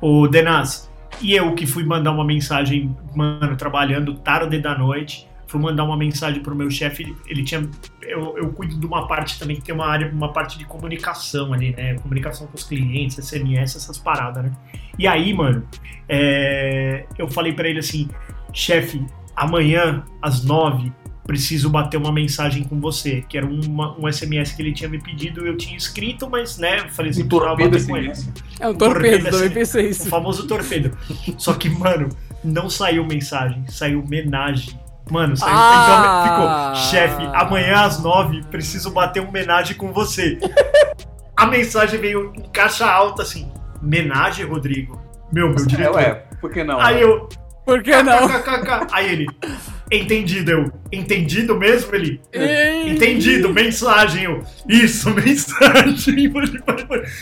Ô, Denas, e eu que fui mandar uma mensagem, mano, trabalhando tarde da noite. Fui mandar uma mensagem pro meu chefe. Ele, tinha. Eu, eu cuido de uma parte também que tem uma área, uma parte de comunicação ali, né? Comunicação com os clientes, SMS, essas paradas, né? E aí, mano, é, eu falei pra ele assim: chefe, amanhã às nove preciso bater uma mensagem com você, que era uma- um SMS que ele tinha me pedido, eu tinha escrito, mas né, eu falei assim, Um torpedo bater com SMS. ele. É um Torpedo, torpedo, também assim. pensei O isso. famoso torpedo. Só que, mano, não saiu mensagem, saiu homenagem. Mano, saiu. Ah! Então ficou, chefe, amanhã às nove preciso bater um homenagem com você. A mensagem veio em caixa alta assim: homenagem, Rodrigo? Meu, meu É, diretor. ué, por que não? Aí eu. Por que não? KKKK. Aí ele. Entendido, eu. Entendido mesmo? Ele. Ei. Entendido, mensagem. Eu, isso, mensagem.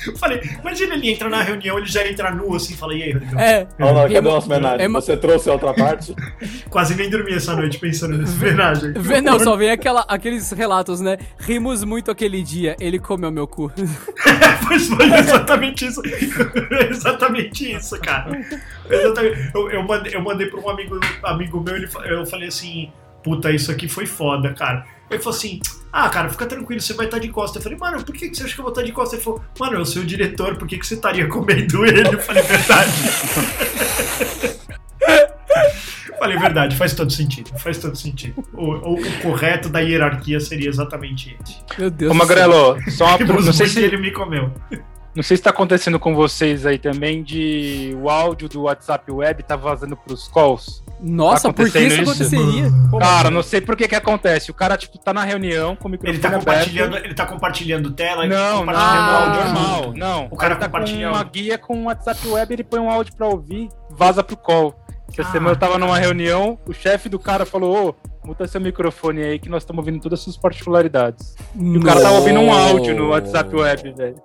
Eu falei, imagina ele entra na reunião, ele já entra nu assim, fala, e aí, Rodrigo? É. Olha lá, cadê a nossa homenagem? Você trouxe a outra parte? Quase nem dormi essa noite pensando nessa homenagem. Vê- Não, só vem aquela, aqueles relatos, né? Rimos muito aquele dia, ele comeu meu cu. Pois foi exatamente isso. exatamente isso, cara. Exatamente. Eu, eu mandei, eu mandei pra um amigo, amigo meu, ele, eu falei assim, puta, isso aqui foi foda, cara. Ele falou assim, ah, cara, fica tranquilo, você vai estar de costa. Eu falei, mano, por que você acha que eu vou estar de costa? Ele falou, mano, eu sou o diretor, por que, que você estaria comendo ele? Eu falei, verdade. Falei, verdade, faz todo sentido, faz todo sentido. O, o- o correto da hierarquia seria exatamente esse. Meu Deus Ô, do céu. Magrelo, só uma, não sei que se ele me comeu. Não sei se tá acontecendo com vocês aí também, de o áudio do WhatsApp Web tá vazando pros calls. Nossa, Tá por que isso aconteceria? Cara, não sei por que que acontece. O cara, tipo, tá na reunião com o microfone Ele tá aberto. compartilhando, ele tá compartilhando tela e Não, não, compartilhando Ah, normal. Não, O cara tá com compartilha uma áudio. guia com o WhatsApp Web, ele põe um áudio pra ouvir, vaza pro call. Essa Ah, semana eu tava numa reunião, o chefe do cara falou, ô, muta seu microfone aí que nós estamos ouvindo todas as suas particularidades. E o cara tava ouvindo um áudio no WhatsApp Web, velho.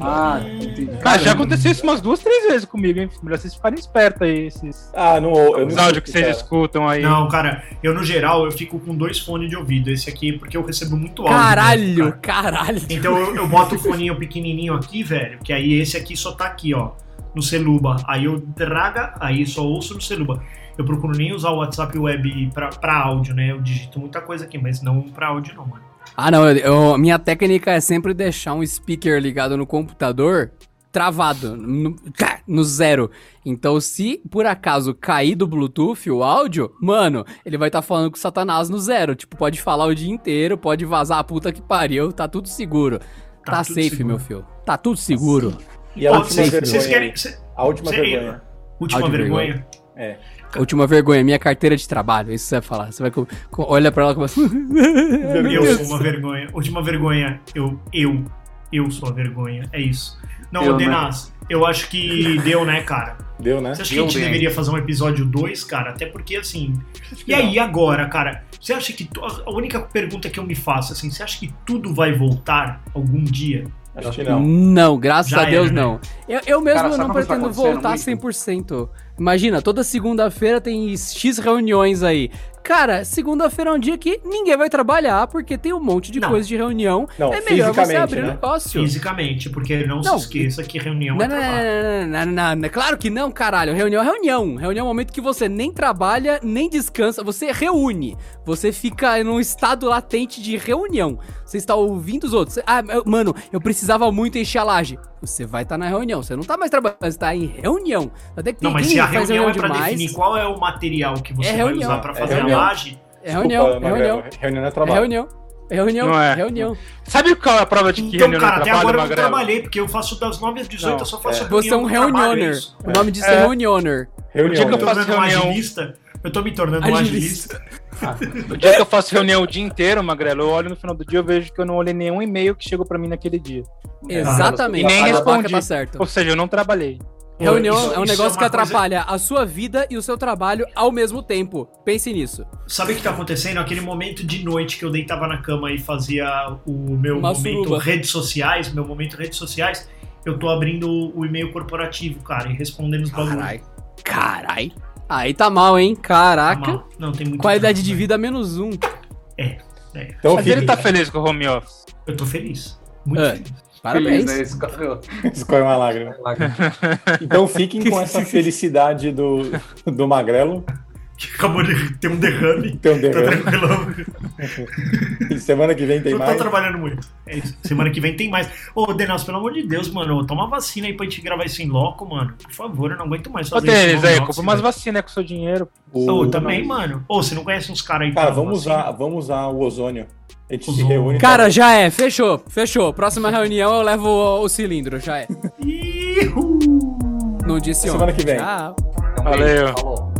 Ah, entendi. Cara, já aconteceu isso umas duas, três vezes comigo, hein? Melhor vocês ficarem espertos aí, esses Ah, não, eu não os áudios que vocês cara. escutam aí. Não, cara, eu no geral eu fico com dois fones de ouvido. Esse aqui porque eu recebo muito áudio. né, Caralho, cara. caralho. Então eu, eu boto o foninho pequenininho aqui, velho, que aí esse aqui só tá aqui, ó, no celuba. Aí eu traga, aí só ouço no celuba. Eu procuro nem usar o WhatsApp Web pra, pra áudio, né? Eu digito muita coisa aqui, mas não pra áudio não, mano. Ah, não, eu- eu- minha técnica é sempre deixar um speaker ligado no computador travado, no, tá, no zero. Então, se por acaso cair do Bluetooth o áudio, mano, ele vai estar falando com o Satanás no zero. Tipo, pode falar o dia inteiro, pode vazar a puta que pariu, tá tudo seguro. Tá, tudo safe, seguro. meu filho. Tá tudo seguro. E a última vergonha. querem. cê- A última vergonha. Última vergonha. É. Última vergonha, minha carteira de trabalho. Isso você vai falar. Você vai com, com- olha pra ela e começa. Meu Eu Deus. sou uma vergonha. Última vergonha. Eu, eu, eu sou a vergonha. É isso. Não, Eu, né? Eu acho que deu, né, cara? Deu, né? Você acha que Deu a gente bem. deveria fazer um episódio 2, cara? Até porque, assim. que E aí, agora, cara? Você acha que. A única pergunta que eu me faço, assim, você acha que tudo vai voltar algum dia? Acho que não. Não, graças Já a Deus era, né? não. Eu, eu mesmo Cara, não tá pretendo voltar muito? 100%. Imagina, toda segunda-feira tem X reuniões aí. Cara, segunda-feira é um dia que ninguém vai trabalhar porque tem um monte de Não. coisa de reunião. Não, é melhor você fisicamente, abrir um né? negócio. Fisicamente, porque não, Não. se esqueça que reunião Não, é não, trabalho. não, não, não, não, não. Claro que não, caralho. Reunião é reunião. Reunião é um momento que você nem trabalha, nem descansa. Você reúne. Você fica num estado latente de reunião. Você está ouvindo os outros. Ah, eu- mano, eu precisava muito encher a laje. Você vai estar na reunião. Você não tá mais trabalhando, você tá em reunião. Até que Não, mas se a faz reunião é pra demais, definir qual é o material que você É vai reunião. usar pra É fazer reunião. a laje, É reunião, Desculpa, é reunião. Reunião é É trabalho. reunião. É reunião, Não é. é reunião. Sabe qual é a prova de que Então, reunião cara, até trabalho, agora eu não trabalhei, porque eu faço das 9 às 18, Não, eu só faço é. Você é um reunião trabalho, é reunioner. O nome disso É. é reunioner. Reunião. O dia que Eu né? faço reunião- agilista. Eu tô me tornando um Agilista. agilista. O dia que eu faço reunião o dia inteiro, Magrelo, eu olho no final do dia e vejo que eu não olhei nenhum e-mail que chegou pra mim naquele dia. Exatamente. E nem respondi. Tá certo. Ou seja, eu não trabalhei. Reunião Isso- é um negócio que uma coisa- atrapalha a sua vida e o seu trabalho ao mesmo tempo. Pense nisso. Sabe o que tá acontecendo? Aquele momento de noite que eu deitava na cama e fazia o meu Uma momento suruba. redes sociais, meu momento redes sociais, eu tô abrindo o e-mail corporativo, cara, e respondendo os bagulhos. Carai. Carai. Aí tá mal, hein? Caraca. Mal. Não, tem muito Qualidade tempo, de né? vida menos um. Então Mas ele tá feliz com o home office. Eu tô feliz. Muito É. feliz. Parabéns. Feliz, né? Cara- escorre uma lágrima. Então fiquem com essa felicidade do, do Magrelo. Que acabou de ter um derrame. Tem um Tá derrame. tranquilão. E Semana que vem tem eu tô mais. trabalhando muito. É isso. Semana que vem tem mais. Ô, Denas, pelo amor de Deus, mano, toma vacina aí pra gente gravar isso em loco, mano. Por favor, eu não aguento mais Ô, fazer. Denis, no aí, compra umas vacinas com seu dinheiro. O- Ô, também, mano. Ô, você não conhece uns caras aí Cara, vamos usar, vamos usar o ozônio. A gente se reúne. Cara, já é. Fechou. Fechou. Próxima reunião eu levo o, o cilindro. Já é. Ihu! Não disse Semana que vem. Tchau. Valeu. Falou.